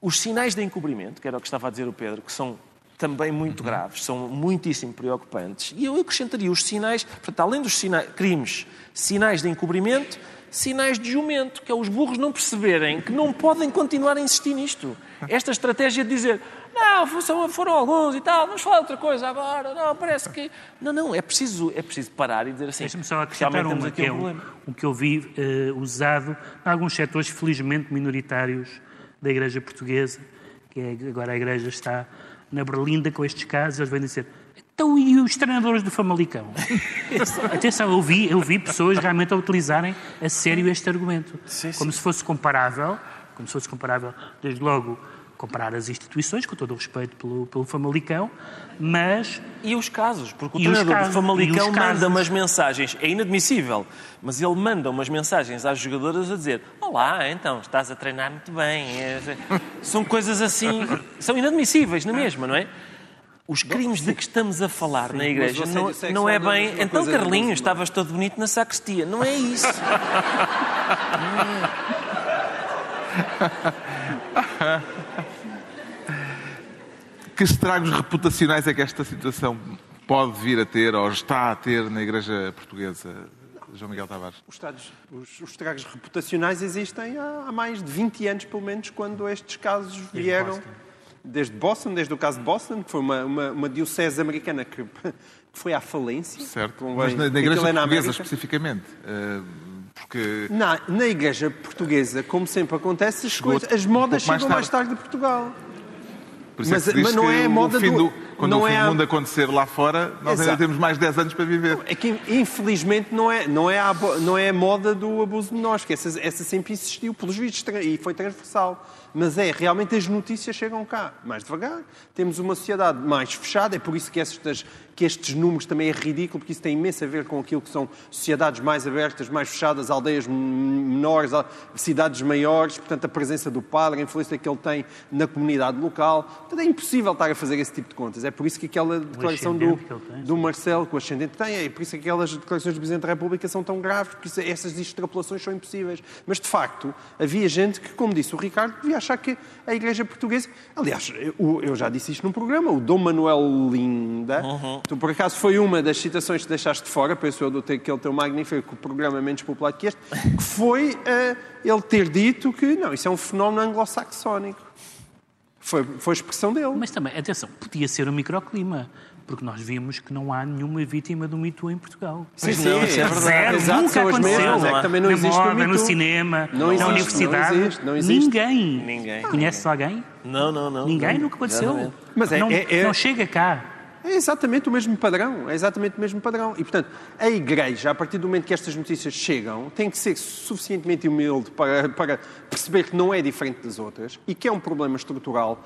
[SPEAKER 2] os sinais de encobrimento, que era o que estava a dizer o Pedro, que são também muito graves, são muitíssimo preocupantes. E eu acrescentaria os sinais, portanto, além dos sinais, crimes, sinais de encobrimento, sinais de jumento, que é os burros não perceberem que não podem continuar a insistir nisto. Esta estratégia de dizer, não, foram alguns e tal, vamos falar outra coisa agora, não, parece que... Não, não, é preciso, é preciso parar e dizer assim,
[SPEAKER 4] Deixa-me só acrescentar uma, que é
[SPEAKER 2] um problema.
[SPEAKER 4] um que eu vi eh, usado em alguns setores, felizmente minoritários, da Igreja Portuguesa, que é, agora a Igreja está na Berlinda com estes casos, eles vêm dizer então e os treinadores do Famalicão? Atenção, eu vi, eu vi pessoas realmente a utilizarem a sério este argumento.
[SPEAKER 2] Sim, sim.
[SPEAKER 4] Como se fosse comparável, como se fosse comparável, desde logo, comparar as instituições, com todo o respeito pelo, pelo Famalicão, mas
[SPEAKER 2] E os casos, porque o
[SPEAKER 4] E
[SPEAKER 2] treinador
[SPEAKER 4] casos,
[SPEAKER 2] do Famalicão
[SPEAKER 4] casos.
[SPEAKER 2] manda umas mensagens, é inadmissível, mas ele manda umas mensagens às jogadoras a dizer Olá, então, estás a treinar muito bem. São coisas assim, são inadmissíveis na mesma, não é? Os crimes de que estamos a falar na igreja não, é
[SPEAKER 3] não é
[SPEAKER 2] bem. Então, Carlinhos,
[SPEAKER 3] é?
[SPEAKER 2] estavas todo bonito na sacristia. Não é isso.
[SPEAKER 1] Que estragos reputacionais é que esta situação pode vir a ter ou está a ter na Igreja Portuguesa, João Miguel Tavares?
[SPEAKER 3] Os, estados, os, os estragos reputacionais existem há, há mais de 20 anos, pelo menos, quando estes casos vieram.
[SPEAKER 4] Boston.
[SPEAKER 3] Desde Boston, desde o caso de Boston, que foi uma, uma, uma diocese americana que, que foi à falência.
[SPEAKER 1] Certo.
[SPEAKER 3] Convém-
[SPEAKER 1] Mas na, na Igreja
[SPEAKER 3] é na
[SPEAKER 1] Portuguesa,
[SPEAKER 3] América.
[SPEAKER 1] especificamente. eh, Porque
[SPEAKER 3] Na, na Igreja Portuguesa, como sempre acontece, as, coisas, as modas
[SPEAKER 1] um pouco mais
[SPEAKER 3] chegam mais tarde de Portugal.
[SPEAKER 1] Por isso
[SPEAKER 3] Mas-
[SPEAKER 1] é que
[SPEAKER 3] mas não
[SPEAKER 1] que
[SPEAKER 3] é a moda
[SPEAKER 1] fim
[SPEAKER 3] do-
[SPEAKER 1] quando
[SPEAKER 3] não
[SPEAKER 1] o fim
[SPEAKER 3] é
[SPEAKER 1] do
[SPEAKER 3] a-
[SPEAKER 1] mundo acontecer lá fora, nós ainda
[SPEAKER 3] Exato.
[SPEAKER 1] temos mais 10 anos para viver.
[SPEAKER 3] É que, infelizmente, não é, não é, a, não é a moda do abuso de menores, que essa, essa sempre existiu, pelos vistos, e foi transversal. Mas é, realmente as notícias chegam cá mais devagar. Temos uma sociedade mais fechada, é por isso que, estas, que estes números também é ridículo, porque isso tem imenso a ver com aquilo que são sociedades mais abertas, mais fechadas, aldeias menores, cidades maiores, portanto, a presença do padre, a influência que ele tem na comunidade local. Portanto, é impossível estar a fazer esse tipo de contas. É por isso que aquela declaração do,
[SPEAKER 4] ascendente que ele tem,
[SPEAKER 3] do Marcelo, que o ascendente tem, é por isso que aquelas declarações do Presidente da República são tão graves, porque isso- essas extrapolações são impossíveis. Mas, de facto, havia gente que, como disse o Ricardo, devia achar que a Igreja Portuguesa... Aliás, eu, eu já disse isto num programa, o Dom Manuel Linda, tu, por acaso foi uma das citações que deixaste de fora, penso eu, do teu- aquele teu magnífico programa menos popular que este, que foi eh, ele ter dito que, não, isso é um fenómeno anglo-saxónico. Foi, foi a expressão dele.
[SPEAKER 4] Mas também, atenção, podia ser um microclima, porque nós vimos que não há nenhuma vítima do Me Too em Portugal.
[SPEAKER 3] Sim,
[SPEAKER 2] Pois não, isso é verdade.
[SPEAKER 4] Zero,
[SPEAKER 3] Exato,
[SPEAKER 4] nunca aconteceu.
[SPEAKER 3] mesmas, é que também não
[SPEAKER 4] na
[SPEAKER 3] existe
[SPEAKER 4] moda, no cinema,
[SPEAKER 3] Não
[SPEAKER 4] na
[SPEAKER 3] existe,
[SPEAKER 4] universidade.
[SPEAKER 3] não existe, não existe.
[SPEAKER 4] Ninguém.
[SPEAKER 2] Ninguém.
[SPEAKER 4] Conheces alguém?
[SPEAKER 2] Não, não, não.
[SPEAKER 4] Ninguém,
[SPEAKER 2] não.
[SPEAKER 4] nunca aconteceu.
[SPEAKER 2] Exatamente.
[SPEAKER 3] Mas é-
[SPEAKER 4] não,
[SPEAKER 3] é- é-
[SPEAKER 4] não chega cá.
[SPEAKER 3] É exatamente o mesmo padrão, é exatamente o mesmo padrão. E, portanto, a Igreja, a partir do momento que estas notícias chegam, tem que ser suficientemente humilde para, para perceber que não é diferente das outras e que é um problema estrutural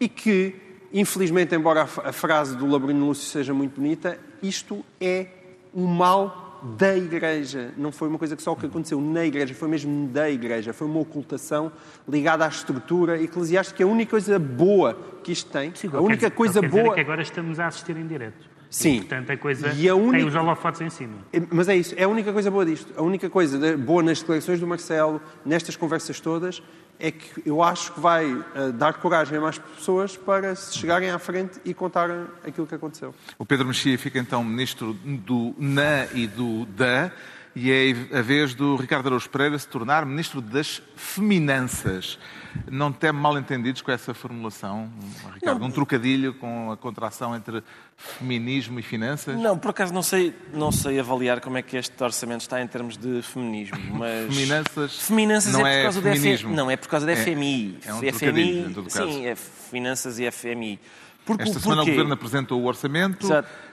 [SPEAKER 3] e que, infelizmente, embora a, frase do Labrino Lúcio seja muito bonita, isto é um mal da Igreja. Não foi uma coisa que só que aconteceu na Igreja, foi mesmo da Igreja. Foi uma ocultação ligada à estrutura eclesiástica. A única coisa boa que isto tem,
[SPEAKER 4] Sim,
[SPEAKER 3] a única coisa boa...
[SPEAKER 4] que agora estamos a assistir em direto.
[SPEAKER 3] Sim.
[SPEAKER 4] E, portanto, a coisa
[SPEAKER 3] E a única-
[SPEAKER 4] tem os holofotes em cima.
[SPEAKER 3] É, Mas é isso, é a única coisa boa disto. A única coisa boa nas declarações do Marcelo, nestas conversas todas, é que eu acho que vai eh, dar coragem a mais pessoas para se chegarem à frente e contarem aquilo que aconteceu.
[SPEAKER 1] O Pedro Mexia fica então ministro do na e do da, e é a vez do Ricardo Araújo Pereira se tornar ministro das feminanças. Não teme mal-entendidos com essa formulação, Ricardo? Um trocadilho com a contração entre feminismo e finanças?
[SPEAKER 2] Não, por acaso não sei, não sei avaliar como é que este orçamento está em termos de feminismo, mas...
[SPEAKER 1] Feminanças
[SPEAKER 2] Feminanças
[SPEAKER 1] não
[SPEAKER 2] é por
[SPEAKER 1] é
[SPEAKER 2] causa da
[SPEAKER 1] feminismo.
[SPEAKER 2] FMI. Não, é por causa da
[SPEAKER 1] É-
[SPEAKER 2] FMI.
[SPEAKER 1] é um
[SPEAKER 2] FMI,
[SPEAKER 1] em todo caso.
[SPEAKER 2] Sim, é Finanças e FMI. Porque,
[SPEAKER 1] Esta semana o? Governo apresentou o orçamento,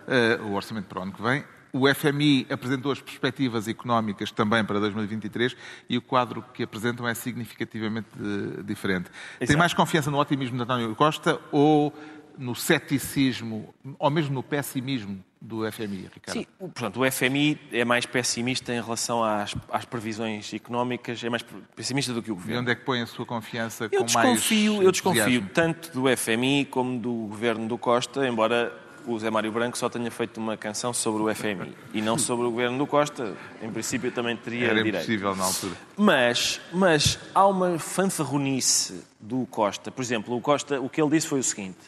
[SPEAKER 1] eh, o orçamento para o ano que vem. O FMI apresentou as perspectivas económicas também para 2023 e o quadro que apresentam é significativamente eh, diferente. Tem
[SPEAKER 2] Exato.
[SPEAKER 1] mais confiança no otimismo de António Costa ou no ceticismo, ou mesmo no pessimismo do FMI, Ricardo?
[SPEAKER 2] Sim, portanto, o FMI é mais pessimista em relação às, às previsões económicas, é mais pessimista do que o
[SPEAKER 1] E
[SPEAKER 2] Governo.
[SPEAKER 1] onde é que põe a sua confiança
[SPEAKER 2] Eu
[SPEAKER 1] com mais
[SPEAKER 2] desconfio, eu desconfio tanto do FMI como do governo do Costa, embora o Zé Mário Branco só tenha feito uma canção sobre o FMI e não sobre o governo do Costa. Em princípio também teria
[SPEAKER 1] Era
[SPEAKER 2] direito.
[SPEAKER 1] impossível na altura.
[SPEAKER 2] Mas, mas há uma fanfarronice do Costa. Por exemplo, o Costa, o que ele disse foi o seguinte: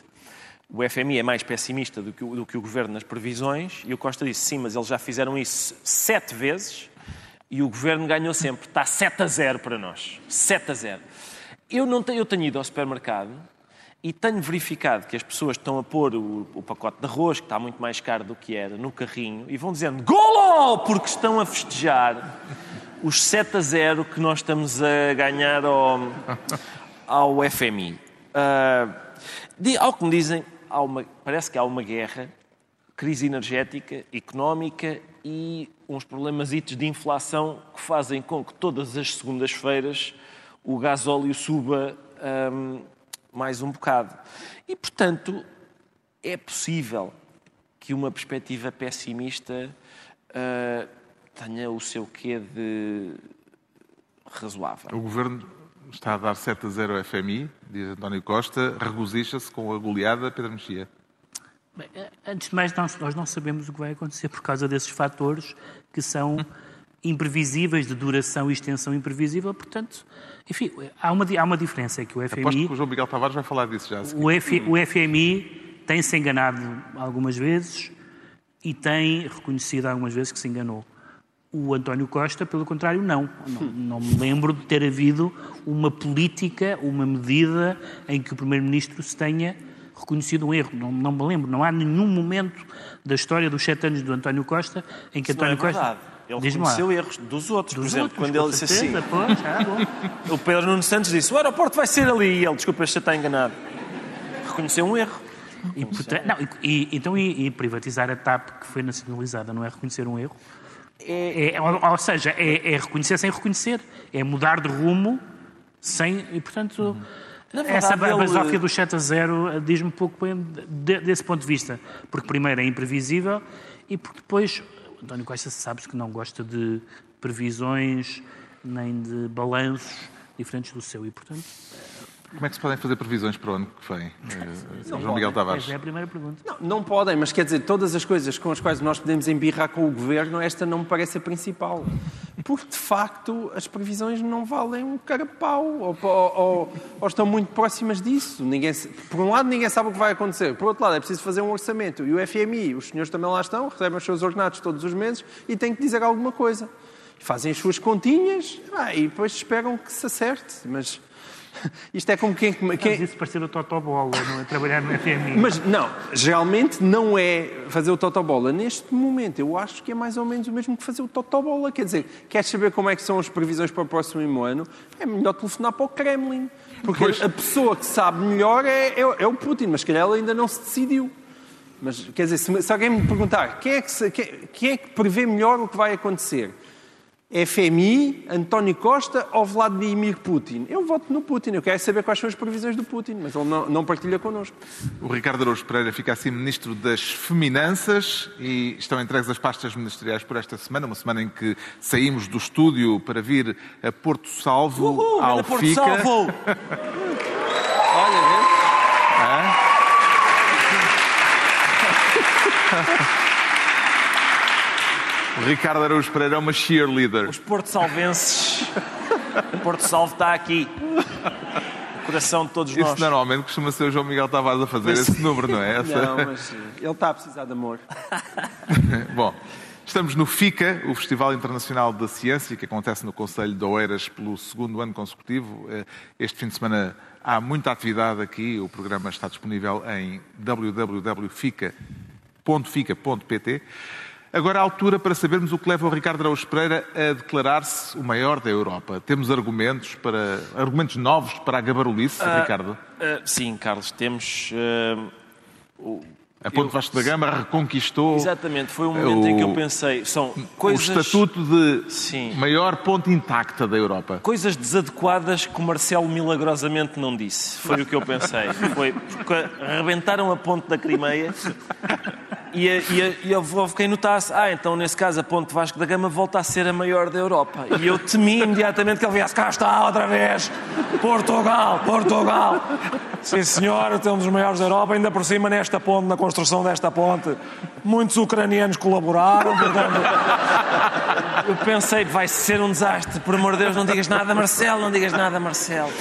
[SPEAKER 2] o FMI é mais pessimista do que, o, do que o governo nas previsões, e o Costa disse sim, mas eles já fizeram isso sete vezes e o governo ganhou sempre. Está 7 a 0 para nós. 7 a 0. Eu, não tenho, eu tenho ido ao supermercado e tenho verificado que as pessoas estão a pôr o, o pacote de arroz, que está muito mais caro do que era, no carrinho e vão dizendo golo! Porque estão a festejar os 7 a 0 que nós estamos a ganhar ao, ao FMI. Ah, di- ao que me dizem, uma- parece que há uma guerra, crise energética, económica e uns problemas de inflação que fazem com que todas as segundas-feiras o gasóleo suba ahm, mais um bocado. E, portanto, é possível que uma perspectiva pessimista ah, tenha o seu quê de razoável.
[SPEAKER 1] O Governo está a dar 7 a 0 ao FMI, diz António Costa, regozija-se com a goleada Pedro Mexia.
[SPEAKER 4] Bem, eh, Antes de mais, nós, nós não sabemos o que vai acontecer por causa desses fatores que são imprevisíveis, de duração e extensão imprevisível. Portanto, enfim, há uma, há uma diferença, é que o
[SPEAKER 1] Aposto
[SPEAKER 4] FMI...
[SPEAKER 1] que o João Miguel Tavares vai falar disso já.
[SPEAKER 4] O, F- o FMI tem-se enganado algumas vezes e tem reconhecido algumas vezes que se enganou. O António Costa, pelo contrário, não. Não, não me lembro de ter havido uma política, uma medida em que o Primeiro-Ministro se tenha reconhecido um erro. Não, não me lembro. Não há nenhum momento da história dos sete anos do António Costa em que
[SPEAKER 2] Isso não é
[SPEAKER 4] António
[SPEAKER 2] verdade.
[SPEAKER 4] Costa.
[SPEAKER 2] Ele
[SPEAKER 4] Diz-me lá.
[SPEAKER 2] reconheceu erros dos outros. Por
[SPEAKER 4] Dos
[SPEAKER 2] exemplo,
[SPEAKER 4] outros,
[SPEAKER 2] quando ele disse assim,
[SPEAKER 4] pois, ah,
[SPEAKER 2] o Pedro Nuno Santos disse, o aeroporto vai ser ali. E ele, desculpa, este está enganado. Reconheceu um erro.
[SPEAKER 4] E, portanto, não, e- então, e, e privatizar a TAP, que foi nacionalizada, não é reconhecer um erro? É, é- ou, ou seja, é, é reconhecer sem reconhecer. É mudar de rumo sem. E, portanto,
[SPEAKER 2] Na
[SPEAKER 4] essa
[SPEAKER 2] verdade, ele-
[SPEAKER 4] basófia do 7 a 0 eh, diz-me pouco bem de- desse ponto de vista. Porque, primeiro, é imprevisível e porque depois. António Costa sabes que não gosta de previsões nem de balanços diferentes do seu. E, portanto,
[SPEAKER 1] Como é que se podem fazer previsões para o ano que vem? eh, João Miguel Tavares.
[SPEAKER 4] essa é a primeira pergunta.
[SPEAKER 3] Não, não podem, mas quer dizer, todas as coisas com as quais nós podemos embirrar com o governo, esta não me parece a principal. Porque, de facto, as previsões não valem um carapau ou, ou- ou- estão muito próximas disso. Ninguém, por um lado, ninguém sabe o que vai acontecer. Por outro lado, é preciso fazer um orçamento. E o FMI, os senhores também lá estão, recebem os seus ordenados todos os meses e têm que dizer alguma coisa. Fazem as suas continhas ah, e depois esperam que se acerte. Mas isto é como quem...
[SPEAKER 4] Mas
[SPEAKER 3] quem
[SPEAKER 4] isso parecer o Totobola, não é? Trabalhar no FMI.
[SPEAKER 3] mas não, geralmente não é fazer o totobola. Neste momento, eu acho que é mais ou menos o mesmo que fazer o totobola. Quer dizer, queres saber como é que são as previsões para o próximo ano? É melhor telefonar para o Kremlin. Porque
[SPEAKER 1] Pois.
[SPEAKER 3] a pessoa que sabe melhor é, é, é o Putin, mas se calhar ele ainda não se decidiu. Mas, quer dizer, se, se alguém me perguntar quem é, que se- quem, quem é que prevê melhor o que vai acontecer? FMI, António Costa ou Vladimir Putin? Eu voto no Putin. Eu quero saber quais são as previsões do Putin, mas ele não, não partilha connosco.
[SPEAKER 1] O Ricardo Araújo Pereira fica assim Ministro das Feminanças e estão entregues as pastas ministeriais por esta semana, uma semana em que saímos do estúdio para vir a Porto Salvo,
[SPEAKER 2] Uhul,
[SPEAKER 1] ao
[SPEAKER 2] Porto
[SPEAKER 1] FICA.
[SPEAKER 2] Salvo!
[SPEAKER 3] Olha, vê?
[SPEAKER 1] O Ricardo Araújo Pereira é uma cheerleader.
[SPEAKER 2] Os Porto Salvenses. O Porto Salvo está aqui. O coração de todos
[SPEAKER 1] Isso
[SPEAKER 2] nós.
[SPEAKER 1] normalmente costuma ser o João Miguel Tavares a fazer esse número, não é? Essa-
[SPEAKER 3] Não, mas ele está a precisar de amor.
[SPEAKER 1] Bom, estamos no FICA, o Festival Internacional da Ciência, que acontece no Conselho de Oeiras pelo segundo ano consecutivo. Eh, Este fim de semana há muita atividade aqui. O programa está disponível em www.fica.fica.pt. Agora é a altura para sabermos o que leva o Ricardo Araújo Pereira a declarar-se o maior da Europa. Temos argumentos para argumentos novos para a gabarulice, Ricardo?
[SPEAKER 2] Ah, sim, Carlos, temos. ah,
[SPEAKER 1] A Ponte
[SPEAKER 2] eu-
[SPEAKER 1] Vasco da Gama reconquistou
[SPEAKER 2] exatamente, foi um momento em que eu
[SPEAKER 1] o-
[SPEAKER 2] pensei. São
[SPEAKER 1] o
[SPEAKER 2] coisas.
[SPEAKER 1] estatuto de
[SPEAKER 2] Sim.
[SPEAKER 1] maior ponte intacta da Europa.
[SPEAKER 2] Coisas desadequadas que o Marcelo milagrosamente não disse. Foi o que eu pensei. Foi arrebentaram a ponte da Crimeia e, a- e, a- e houve quem notasse, ah, então nesse caso a ponte Vasco da Gama volta a ser a maior da Europa. E eu temi imediatamente que ele viesse, cá está outra vez, Portugal, Portugal. Sim senhor, temos os maiores da Europa, ainda por cima nesta ponte, na construção desta ponte. Muitos ucranianos colaboraram, portanto... Eu pensei, vai ser um desastre. Por amor de Deus, não digas nada, Marcelo, não digas nada, Marcelo.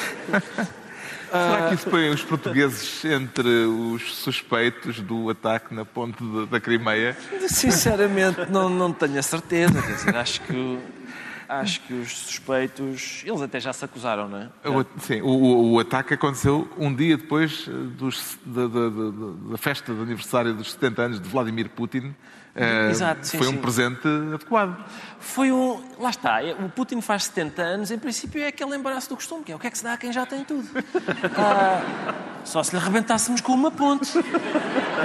[SPEAKER 1] Será que isso põe os portugueses entre os suspeitos do ataque na ponte de- da Crimeia?
[SPEAKER 2] Sinceramente, não, não tenho a certeza. Quer dizer, acho que, acho que os suspeitos. Eles até já se acusaram, não é?
[SPEAKER 1] O, sim, o, o- o ataque aconteceu um dia depois dos- da, da- da- da festa de aniversário dos 70 anos de Vladimir Putin. Eh,
[SPEAKER 2] Exato, sim,
[SPEAKER 1] foi
[SPEAKER 2] sim.
[SPEAKER 1] um presente adequado.
[SPEAKER 2] Foi um. Lá está, é- o Putin faz 70 anos, em princípio é aquele embaraço do costume, que é o que é que se dá a quem já tem tudo. Ah, só se lhe arrebentássemos com uma ponte.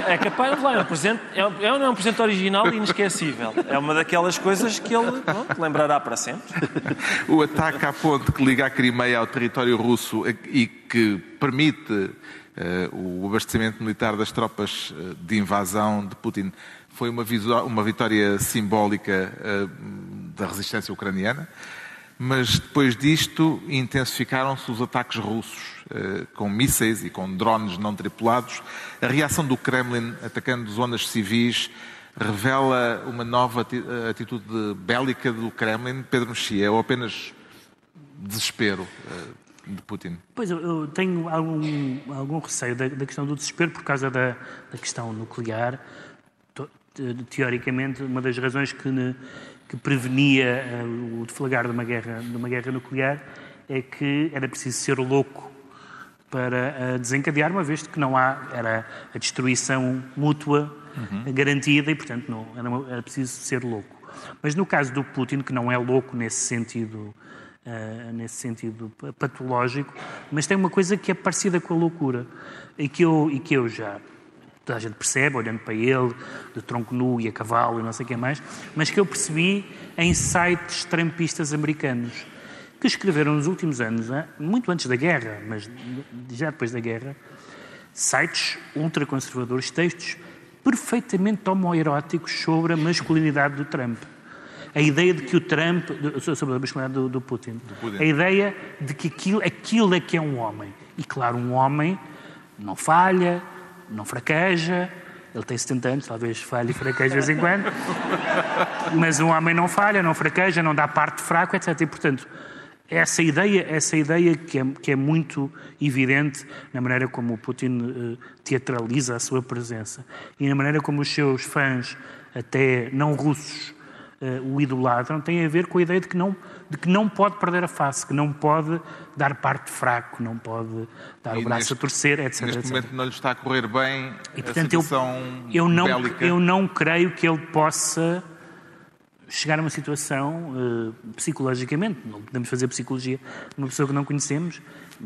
[SPEAKER 2] É capaz, lá, é um presente, é, um- é um- é um presente original e inesquecível. É uma daquelas coisas que ele pronto, lembrará para sempre.
[SPEAKER 1] O ataque à ponte que liga a Crimeia ao território russo e que permite eh, o abastecimento militar das tropas eh, de invasão de Putin foi uma, uma vitória simbólica eh, da resistência ucraniana. Mas depois disto intensificaram-se os ataques russos eh, com mísseis e com drones não tripulados. A reação do Kremlin atacando zonas civis revela uma nova ati- atitude bélica do Kremlin, Pedro Mexia, ou apenas desespero eh, de Putin?
[SPEAKER 4] Pois, eu, eu tenho algum, algum receio da, da questão do desespero por causa da, da questão nuclear. Teoricamente, uma das razões que, ne- que prevenia eh, o deflagrar de uma, guerra, de uma guerra nuclear é que era preciso ser louco para eh, desencadear, uma vez que não há, era a destruição mútua garantida e, portanto, não, era, era preciso ser louco. Mas no caso do Putin, que não é louco nesse sentido, eh, nesse sentido pa- patológico, mas tem uma coisa que é parecida com a loucura e que eu, e que eu já toda a gente percebe, olhando para ele, de tronco nu e a cavalo e não sei o que mais, mas que eu percebi em sites trampistas americanos que escreveram nos últimos anos, hein, muito antes da guerra, mas já depois da guerra, sites ultraconservadores, textos perfeitamente homoeróticos sobre a masculinidade do Trump. A ideia de que o Trump, sobre a masculinidade do, do Putin.
[SPEAKER 1] Putin.
[SPEAKER 4] A ideia de que aquilo, aquilo é que é um homem. E claro, um homem não falha, não fraqueja. Ele tem 70 anos, talvez falhe e fraqueje de vez em quando. Mas um homem não falha, não fraqueja, não dá parte fraco, etc. E, portanto, essa ideia, essa ideia que, é, que é muito evidente na maneira como o Putin eh, teatraliza a sua presença e na maneira como os seus fãs, até não russos, eh, o idolatram, tem a ver com a ideia de que, não, de que não pode perder a face, que não pode dar parte fraco, não pode dar
[SPEAKER 1] E
[SPEAKER 4] o braço
[SPEAKER 1] neste-
[SPEAKER 4] a torcer, etc.
[SPEAKER 1] Neste
[SPEAKER 4] etc.
[SPEAKER 1] momento não lhe está a correr bem
[SPEAKER 4] E, portanto, eu,
[SPEAKER 1] situação
[SPEAKER 4] eu, não,
[SPEAKER 1] bélica.
[SPEAKER 4] eu não creio que ele possa chegar a uma situação eh, psicologicamente. Não podemos fazer psicologia numa pessoa que não conhecemos,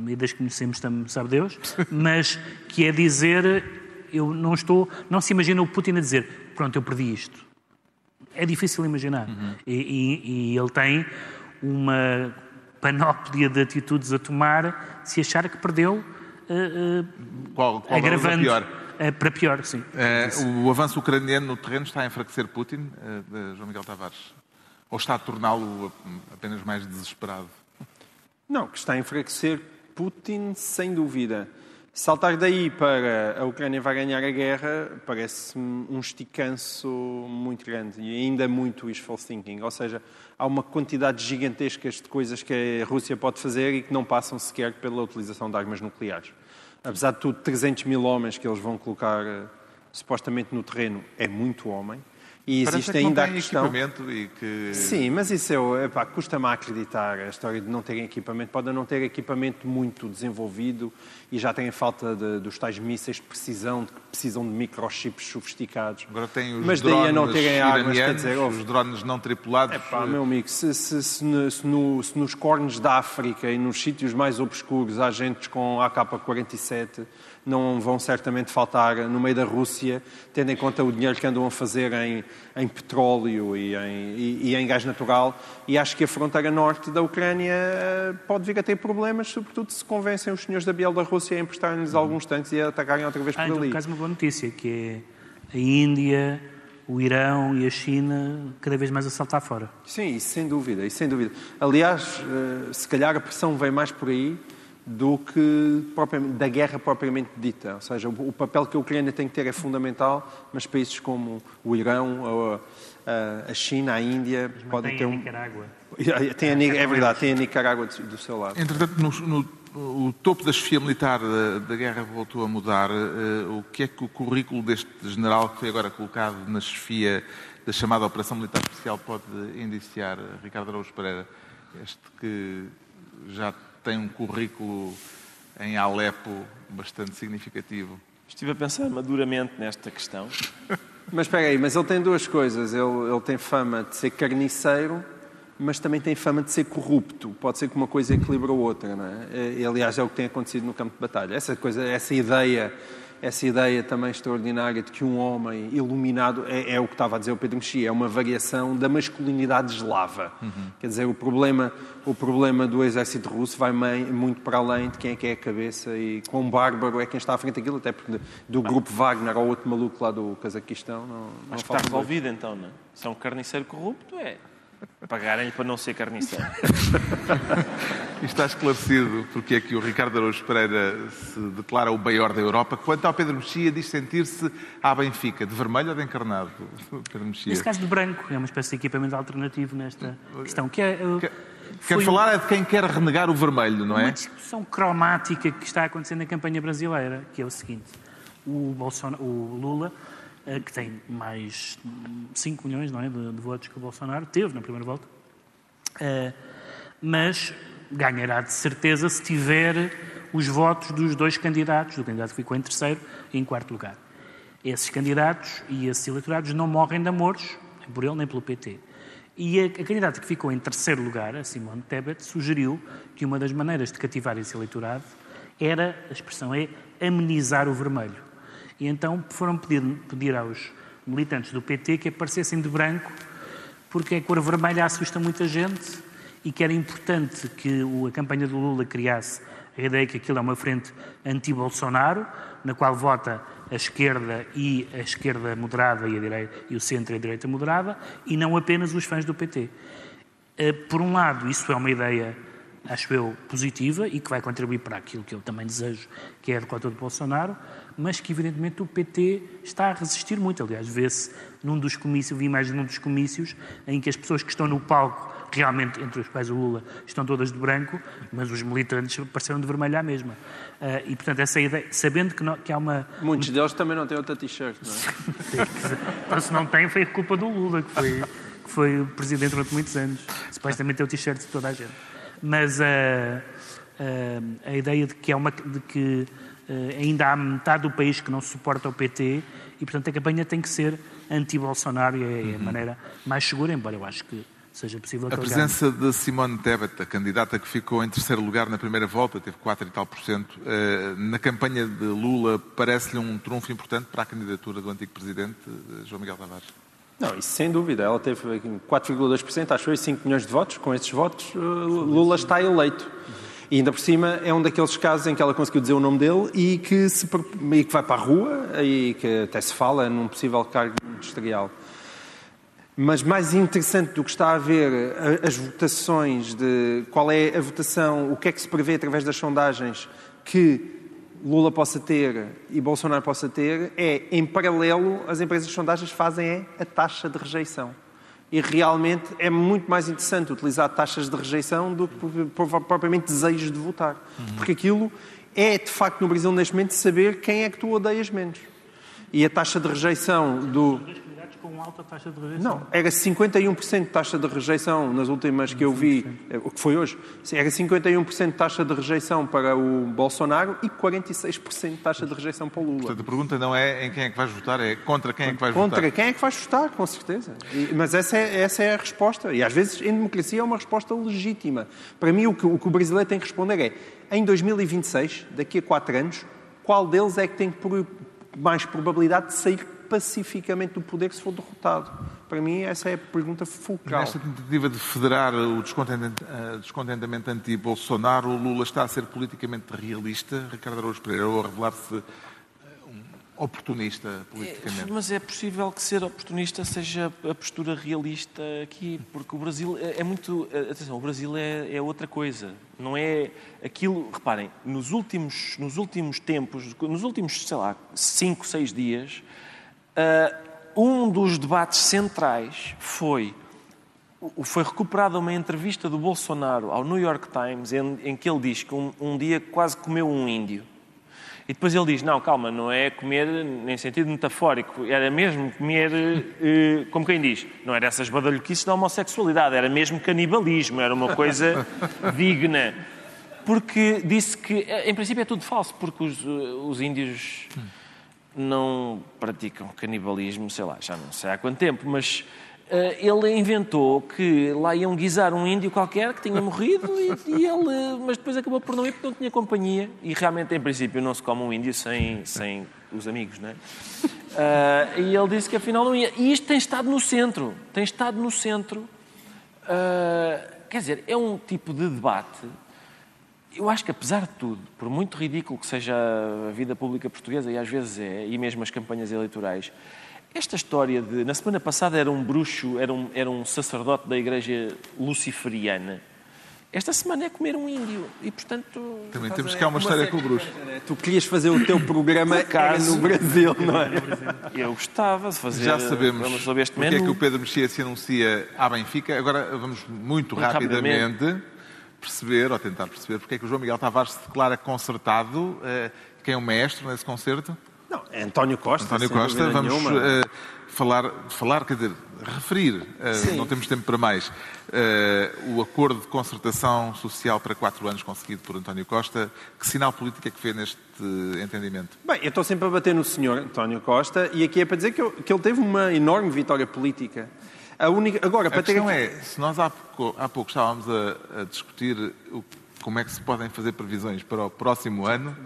[SPEAKER 4] e das que conhecemos também sabe Deus, mas que é dizer, eu não estou, não se imagina o Putin a dizer, pronto, eu perdi isto. É difícil imaginar. E, e- e ele tem uma panóplia de atitudes a tomar se achar que perdeu,
[SPEAKER 1] Qual,
[SPEAKER 4] eh,
[SPEAKER 1] qual é o
[SPEAKER 4] agravando
[SPEAKER 1] pior?
[SPEAKER 4] eh, para pior, sim.
[SPEAKER 1] Eh, o avanço ucraniano no terreno está a enfraquecer Putin, João Miguel Tavares? Ou está a torná-lo apenas mais desesperado?
[SPEAKER 3] Não, que está a enfraquecer Putin, sem dúvida. Saltar daí para a Ucrânia vai ganhar a guerra parece-me um esticanço muito grande e ainda muito wishful thinking. Ou seja, há uma quantidade gigantescas de coisas que a Rússia pode fazer e que não passam sequer pela utilização de armas nucleares. Apesar de tudo, 300 mil homens que eles vão colocar eh, supostamente no terreno é muito homem. E
[SPEAKER 1] Parece
[SPEAKER 3] existe
[SPEAKER 1] que não
[SPEAKER 3] ainda a
[SPEAKER 1] tem
[SPEAKER 3] questão.
[SPEAKER 1] equipamento e que...
[SPEAKER 3] Sim, mas isso é, epá, custa-me a acreditar a história de não terem equipamento. Podem não ter equipamento muito desenvolvido e já têm falta de- dos tais mísseis de precisão, de precisam de microchips sofisticados.
[SPEAKER 1] Agora tem os
[SPEAKER 3] mas daí
[SPEAKER 1] drones
[SPEAKER 3] a não terem armas, quer dizer, ouve,
[SPEAKER 1] os drones não tripulados.
[SPEAKER 3] Pá, meu amigo, se, se- se no- se no- se nos cornos da África e nos sítios mais obscuros há agentes com AK-47, não vão certamente faltar no meio da Rússia, tendo em conta o dinheiro que andam a fazer em, em petróleo e em, e- e em gás natural. E acho que a fronteira norte da Ucrânia eh, pode vir a ter problemas, sobretudo se convencem os senhores da Bielorrússia a emprestarem-lhes alguns tanques e a atacarem outra vez por
[SPEAKER 4] Ah,
[SPEAKER 3] ali.
[SPEAKER 4] por acaso, uma boa notícia, que é a Índia, o Irão e a China cada vez mais a saltar fora.
[SPEAKER 3] Sim, isso sem dúvida, isso sem dúvida. Aliás, eh, se calhar a pressão vem mais por aí do que da guerra propriamente dita. Ou seja, o, papel que a Ucrânia tem que ter é fundamental, mas países como o Irão, ou a, a China, a Índia, podem
[SPEAKER 4] Tem
[SPEAKER 3] ter
[SPEAKER 4] a
[SPEAKER 3] um.
[SPEAKER 4] Nicarágua.
[SPEAKER 3] Tem a, é verdade, tem a Nicarágua do, seu lado.
[SPEAKER 1] Entretanto, no, no- o topo da chefia militar da, da guerra voltou a mudar. Eh, o que é que o currículo deste general que foi agora colocado na chefia da chamada Operação Militar Especial pode indiciar, Ricardo Araújo Pereira? Este que já tem um currículo em Alepo bastante significativo.
[SPEAKER 2] Estive a pensar maduramente nesta questão.
[SPEAKER 3] Mas espera aí, mas ele tem duas coisas. Ele, ele tem fama de ser carniceiro, mas também tem fama de ser corrupto. Pode ser que uma coisa equilibre a outra, não é? E, aliás, é o que tem acontecido no campo de batalha. Essa coisa, essa ideia, essa ideia também extraordinária de que um homem iluminado é, é o que estava a dizer o Pedro Mexia, é uma variação da masculinidade eslava. Quer dizer, o problema, o problema do exército russo vai muito para além de quem é que é a cabeça e quão bárbaro é quem está à frente daquilo, até porque do grupo Wagner ao outro maluco lá do Cazaquistão não, não
[SPEAKER 2] Acho que está resolvido então, não é? Se é um carniceiro corrupto, é. Pagarem-lhe para não ser carniceiro.
[SPEAKER 1] E está esclarecido porque é que o Ricardo Araújo Pereira se declara o maior da Europa. Quanto ao Pedro Mexia, diz sentir-se à Benfica, de vermelho ou de encarnado? Pedro Mexia.
[SPEAKER 4] Neste caso de branco, é uma espécie de equipamento alternativo nesta questão, que é... uh,
[SPEAKER 1] Quer
[SPEAKER 4] foi
[SPEAKER 1] falar é de quem quer renegar o vermelho, não
[SPEAKER 4] uma
[SPEAKER 1] é?
[SPEAKER 4] discussão cromática que está acontecendo na campanha brasileira, que é o seguinte. O, Bolsonaro, o Lula, eh, que tem mais 5 milhões não é, de, de votos que o Bolsonaro teve na primeira volta, eh, mas ganhará de certeza se tiver os votos dos dois candidatos, do candidato que ficou em terceiro e em quarto lugar. Esses candidatos e esses eleitorados não morrem de amores, nem por ele nem pelo PT. E a, a candidata que ficou em terceiro lugar, a Simone Tebet, sugeriu que uma das maneiras de cativar esse eleitorado era, a expressão é, amenizar o vermelho. E então foram pedir, pedir aos militantes do PT que aparecessem de branco, porque a cor vermelha assusta muita gente e que era importante que a campanha do Lula criasse a ideia que aquilo é uma frente anti-Bolsonaro, na qual vota a esquerda e a esquerda moderada e, a direita, e o centro e a direita moderada, e não apenas os fãs do PT. Eh, Por um lado, isso é uma ideia, acho eu, positiva e que vai contribuir para aquilo que eu também desejo, que é a derrota de Bolsonaro, mas que evidentemente o PT está a resistir muito. Aliás, vê-se num dos comícios, vi mais num dos comícios, em que as pessoas que estão no palco, realmente, entre os quais o Lula, estão todas de branco, mas os militantes apareceram de vermelho à mesma. Eh, E, portanto, essa ideia, sabendo que, não- que há uma,
[SPEAKER 3] Muitos deles também não têm outra t-shirt, não é?
[SPEAKER 4] então, se não tem, foi culpa do Lula, que foi, que foi presidente durante muitos anos. Supostamente é o t-shirt de toda a gente. Mas ah, ah, a ideia de que, é uma, de que ainda há metade do país que não suporta o PT e, portanto, a campanha tem que ser anti-Bolsonaro e é, a maneira mais segura, embora eu acho que seja possível
[SPEAKER 1] A presença de Simone Tebet, a candidata que ficou em terceiro lugar na primeira volta, teve 4 e tal por cento, eh, na campanha de Lula, parece-lhe um trunfo importante para a candidatura do antigo presidente, eh, João Miguel Tavares?
[SPEAKER 3] Não, isso sem dúvida. Ela teve 4,2%, acho eu, e 5 milhões de votos. Com esses votos, eh, Lula está eleito. E ainda por cima é um daqueles casos em que ela conseguiu dizer o nome dele e que, se, e que vai para a rua e que até se fala num possível cargo ministerial. Mas mais interessante do que está a ver as votações de qual é a votação, o que é que se prevê através das sondagens que Lula possa ter e Bolsonaro possa ter, é, em paralelo, as empresas de sondagens fazem é a taxa de rejeição. E realmente é muito mais interessante utilizar taxas de rejeição do que pro- pro- propriamente desejos de votar. Porque aquilo é, de facto, no Brasil, neste momento, saber quem é que tu odeias menos. E a taxa de rejeição do,
[SPEAKER 4] com alta taxa de rejeição.
[SPEAKER 3] não, era 51% de taxa de rejeição nas últimas que eu vi, eh, o que foi hoje. Era 51% de taxa de rejeição para o Bolsonaro e 46% de taxa de rejeição para o Lula.
[SPEAKER 1] Portanto, a pergunta não é em quem é que vais votar, é contra quem é que vais
[SPEAKER 3] Contra
[SPEAKER 1] votar.
[SPEAKER 3] quem é que vais votar, com certeza. E- mas essa é, essa é a resposta. E às vezes em democracia é uma resposta legítima. Para mim, o que, o que o brasileiro tem que responder é: em 2026, daqui a quatro anos, qual deles é que tem por- mais probabilidade de sair pacificamente do poder se for derrotado? Para mim, essa é a pergunta fulcral.
[SPEAKER 1] Nesta tentativa de federar o descontentamento, eh, descontentamento anti-Bolsonaro, o Lula está a ser politicamente realista, Ricardo Araújo Pereira, ou a revelar-se eh, um oportunista politicamente?
[SPEAKER 2] Mas é possível que ser oportunista seja a postura realista aqui, porque o Brasil é é muito. Atenção, o Brasil é, é outra coisa. Não é aquilo. Reparem, nos últimos, nos últimos tempos, nos últimos, sei lá, cinco, seis dias, um dos debates centrais foi. Foi recuperada uma entrevista do Bolsonaro ao New York Times em, em que ele diz que um, um dia quase comeu um índio. E depois ele diz: Não, calma, não é comer em sentido metafórico, era mesmo comer, eh, como quem diz, não era essas badalhoquices da homossexualidade, era mesmo canibalismo, era uma coisa digna. Porque disse que, eh, em princípio, é tudo falso, porque os, eh, os índios não praticam canibalismo, sei lá, já não sei há quanto tempo, mas eh, ele inventou que lá iam guisar um índio qualquer que tinha morrido e, e ele, eh, mas depois acabou por não ir porque não tinha companhia e realmente, em princípio, não se come um índio sem, sem os amigos, não é? Ah, e ele disse que afinal não ia. E isto tem estado no centro, tem estado no centro. Ah, quer dizer, é um tipo de debate eu acho que, apesar de tudo, por muito ridículo que seja a vida pública portuguesa, e às vezes é, e mesmo as campanhas eleitorais, Esta história de. Na semana passada era um bruxo, era um, era um sacerdote da igreja luciferiana. Esta semana é comer um índio. E, portanto.
[SPEAKER 1] Também temos cá uma história com o bruxo.
[SPEAKER 3] Tu querias fazer o teu programa era no Brasil, não é?
[SPEAKER 2] Eu gostava de fazer.
[SPEAKER 1] Já sabemos
[SPEAKER 2] Vamos este
[SPEAKER 1] porque é que o Pedro Mexia se anuncia à Benfica. Agora vamos muito,
[SPEAKER 2] Muito
[SPEAKER 1] rapidamente, perceber, ou tentar perceber, porque é que o João Miguel Tavares se declara concertado. eh, Quem é o mestre nesse concerto?
[SPEAKER 3] Não, é António Costa.
[SPEAKER 1] António Costa. Vamos eh, falar, falar, quer dizer, referir,
[SPEAKER 3] Sim.
[SPEAKER 1] não temos tempo para mais, eh, o acordo de concertação social para quatro anos conseguido por António Costa. Que sinal político é que vê neste entendimento?
[SPEAKER 3] Bem, eu estou sempre a bater no senhor António Costa e aqui é para dizer que, eu- que ele teve uma enorme vitória política. A única, agora,
[SPEAKER 1] A
[SPEAKER 3] para ter
[SPEAKER 1] questão
[SPEAKER 3] aqui-
[SPEAKER 1] é, se nós há pouco, há pouco estávamos a, a discutir o- como é que se podem fazer previsões para o próximo ano,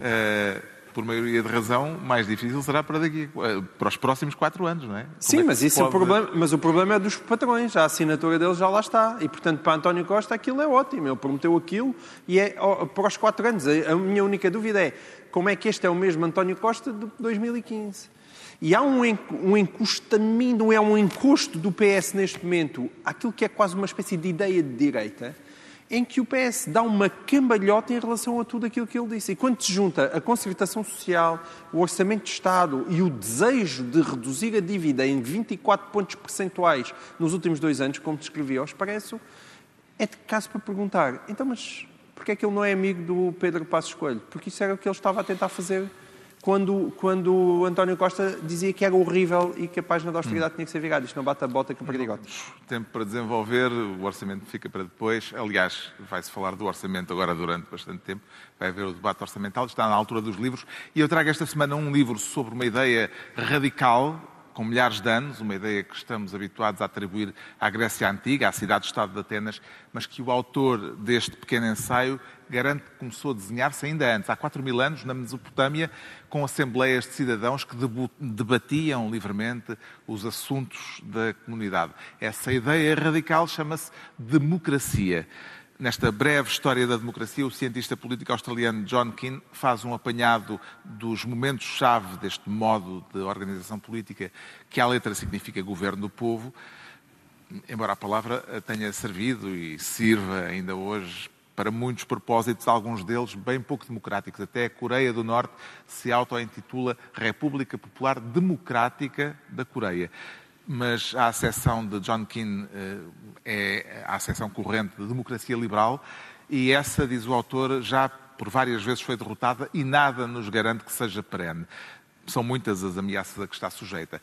[SPEAKER 1] eh, por maioria de razão, mais difícil será para, daqui, eh, para os próximos quatro anos, não é? Como
[SPEAKER 3] Sim,
[SPEAKER 1] é
[SPEAKER 3] mas isso é o
[SPEAKER 1] pode-
[SPEAKER 3] problema, mas o problema é dos patrões, a assinatura deles já lá está. E, portanto, para António Costa aquilo é ótimo, ele prometeu aquilo e é para os quatro anos. A minha única dúvida é como é que este é o mesmo António Costa de 2015. E há um, en- encostamento, é um encosto do PS neste momento, àquilo que é quase uma espécie de ideia de direita, em que o PS dá uma cambalhota em relação a tudo aquilo que ele disse. E quando se junta a concertação social, o orçamento de Estado e o desejo de reduzir a dívida em 24 pontos percentuais nos últimos dois anos, como descrevi ao Expresso, é de caso para perguntar, então, mas porquê é que ele não é amigo do Pedro Passos Coelho? Porque isso era o que ele estava a tentar fazer quando, quando o António Costa dizia que era horrível e que a página da austeridade tinha que ser virada. Isto não bate a bota com perdigotes.
[SPEAKER 1] Tempo para desenvolver, o orçamento fica para depois. Aliás, vai-se falar do orçamento agora durante bastante tempo. Vai haver o debate orçamental, está na altura dos livros. E eu trago esta semana um livro sobre uma ideia radical, com milhares de anos, uma ideia que estamos habituados a atribuir à Grécia Antiga, à cidade-estado de Atenas, mas que o autor deste pequeno ensaio garante que começou a desenhar-se ainda antes, há 4 mil anos, na Mesopotâmia, com assembleias de cidadãos que debatiam livremente os assuntos da comunidade. Essa ideia radical chama-se democracia. Nesta breve história da democracia, o cientista político australiano John Keane faz um apanhado dos momentos-chave deste modo de organização política que à letra significa governo do povo, embora a palavra tenha servido e sirva ainda hoje para muitos propósitos, alguns deles bem pouco democráticos. Até a Coreia do Norte se auto-intitula República Popular Democrática da Coreia. Mas a acessão de John Keane eh, é a acessão corrente de democracia liberal e essa, diz o autor, já por várias vezes foi derrotada e nada nos garante que seja perene. São muitas as ameaças a que está sujeita.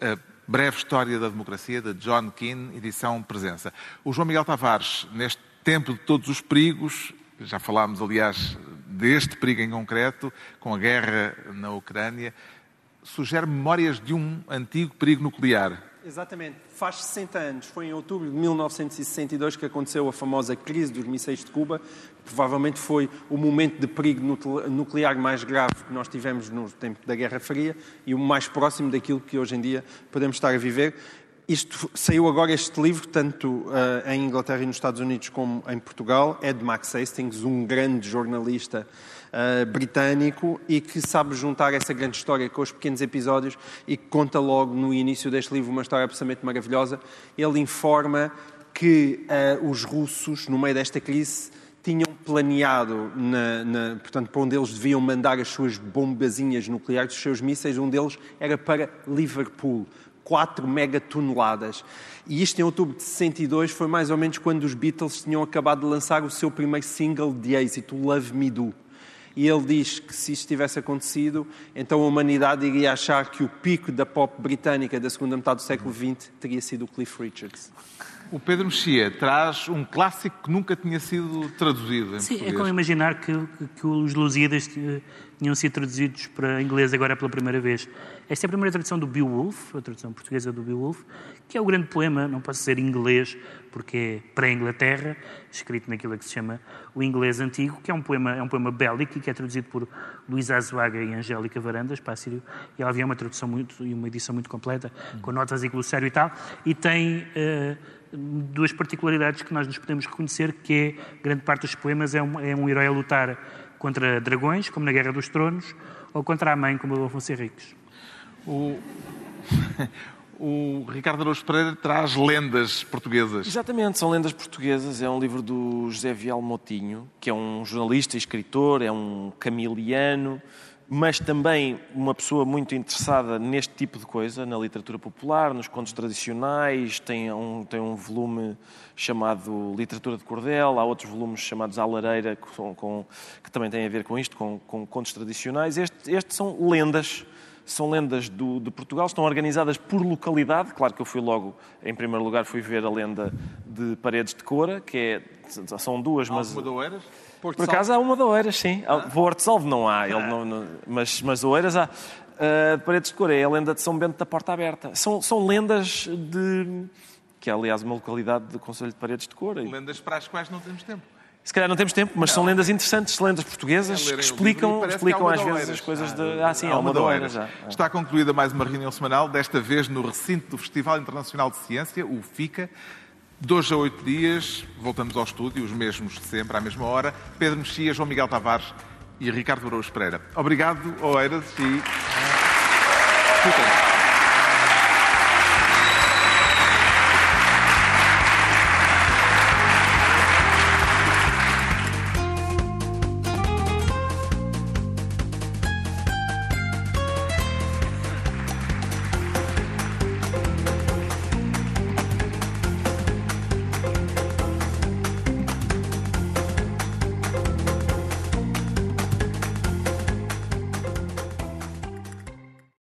[SPEAKER 1] A breve história da democracia, de John Keane, edição Presença. O João Miguel Tavares, neste tempo de todos os perigos, já falámos, aliás, deste perigo em concreto, com a guerra na Ucrânia, sugere memórias de um antigo perigo nuclear.
[SPEAKER 3] Exatamente. Faz 60 anos. Foi em outubro de 1962 que aconteceu a famosa crise dos mísseis de Cuba. Provavelmente foi o momento de perigo nucle- nuclear mais grave que nós tivemos no tempo da Guerra Fria e o mais próximo daquilo que hoje em dia podemos estar a viver. Isto saiu agora este livro, tanto eh, em Inglaterra e nos Estados Unidos como em Portugal. É de Max Hastings, um grande jornalista eh, britânico e que sabe juntar essa grande história com os pequenos episódios e que conta logo no início deste livro uma história absolutamente maravilhosa. Ele informa que eh, os russos, no meio desta crise, tinham planeado, na, na- portanto, para onde eles deviam mandar as suas bombazinhas nucleares, os seus mísseis, um deles era para Liverpool. 4 megatoneladas. E isto em outubro de 62 foi mais ou menos quando os Beatles tinham acabado de lançar o seu primeiro single de êxito, Love Me Do. E ele diz que se isto tivesse acontecido, então a humanidade iria achar que o pico da pop britânica da segunda metade do século XX teria sido o Cliff Richards.
[SPEAKER 1] O Pedro Mexia traz um clássico que nunca tinha sido traduzido em
[SPEAKER 4] Sim, é
[SPEAKER 1] português.
[SPEAKER 4] como imaginar que, que os Lusíadas eh, tinham sido traduzidos para inglês agora pela primeira vez. Esta é a primeira tradução do Beowulf, a tradução portuguesa do Beowulf, que é o grande poema, não posso ser inglês, porque é pré-Inglaterra, escrito naquilo que se chama o inglês antigo, que é um poema, é um poema bélico e que é traduzido por Luís Azuaga e Angélica Varandas, para Sírio, e ela havia uma tradução muito, e uma edição muito completa, com notas e glossário e tal, e tem... eh, duas particularidades que nós nos podemos reconhecer, que é, grande parte dos poemas é um, é um herói a lutar contra dragões, como na Guerra dos Tronos, ou contra a mãe, como o Afonso Henriques.
[SPEAKER 1] O, O Ricardo Araújo Pereira traz lendas portuguesas.
[SPEAKER 2] Exatamente, são lendas portuguesas. É um livro do José Vial Motinho, que é um jornalista escritor, é um camiliano, mas também uma pessoa muito interessada neste tipo de coisa, na literatura popular, nos contos tradicionais. Tem um, tem um volume chamado Literatura de Cordel, há outros volumes chamados A Lareira, com- que também têm a ver com isto, com, com contos tradicionais. Este- estes são lendas são lendas do, de Portugal, estão organizadas por localidade. Claro que eu fui logo, em primeiro lugar, fui ver a lenda de Paredes de Cora, que é, são duas, mas
[SPEAKER 1] Alguma de Oeiras?
[SPEAKER 2] por acaso há uma de Oeiras, sim. Há- Vou Horto Salvo não há, ele não- não- mas, mas Oeiras há. Ah, de Paredes de Cora é a lenda de São Bento da Porta Aberta. São, são lendas de... que é, aliás, uma localidade do Conselho de Paredes de Cora.
[SPEAKER 1] Lendas para as quais não temos tempo.
[SPEAKER 2] Se calhar não temos tempo, mas são lendas interessantes, lendas portuguesas,
[SPEAKER 1] É
[SPEAKER 2] que explicam, explicam às vezes as coisas de...
[SPEAKER 1] Ah,
[SPEAKER 2] Ah, sim, Oeiras. Já.
[SPEAKER 1] Está concluída mais uma reunião semanal, desta vez no recinto do Festival Internacional de Ciência, o FICA. Hoje a oito dias, voltamos ao estúdio, os mesmos de sempre, à mesma hora. Pedro Mexia, João Miguel Tavares e Ricardo Araújo Pereira. Obrigado, Oeiras, e... Fiquem.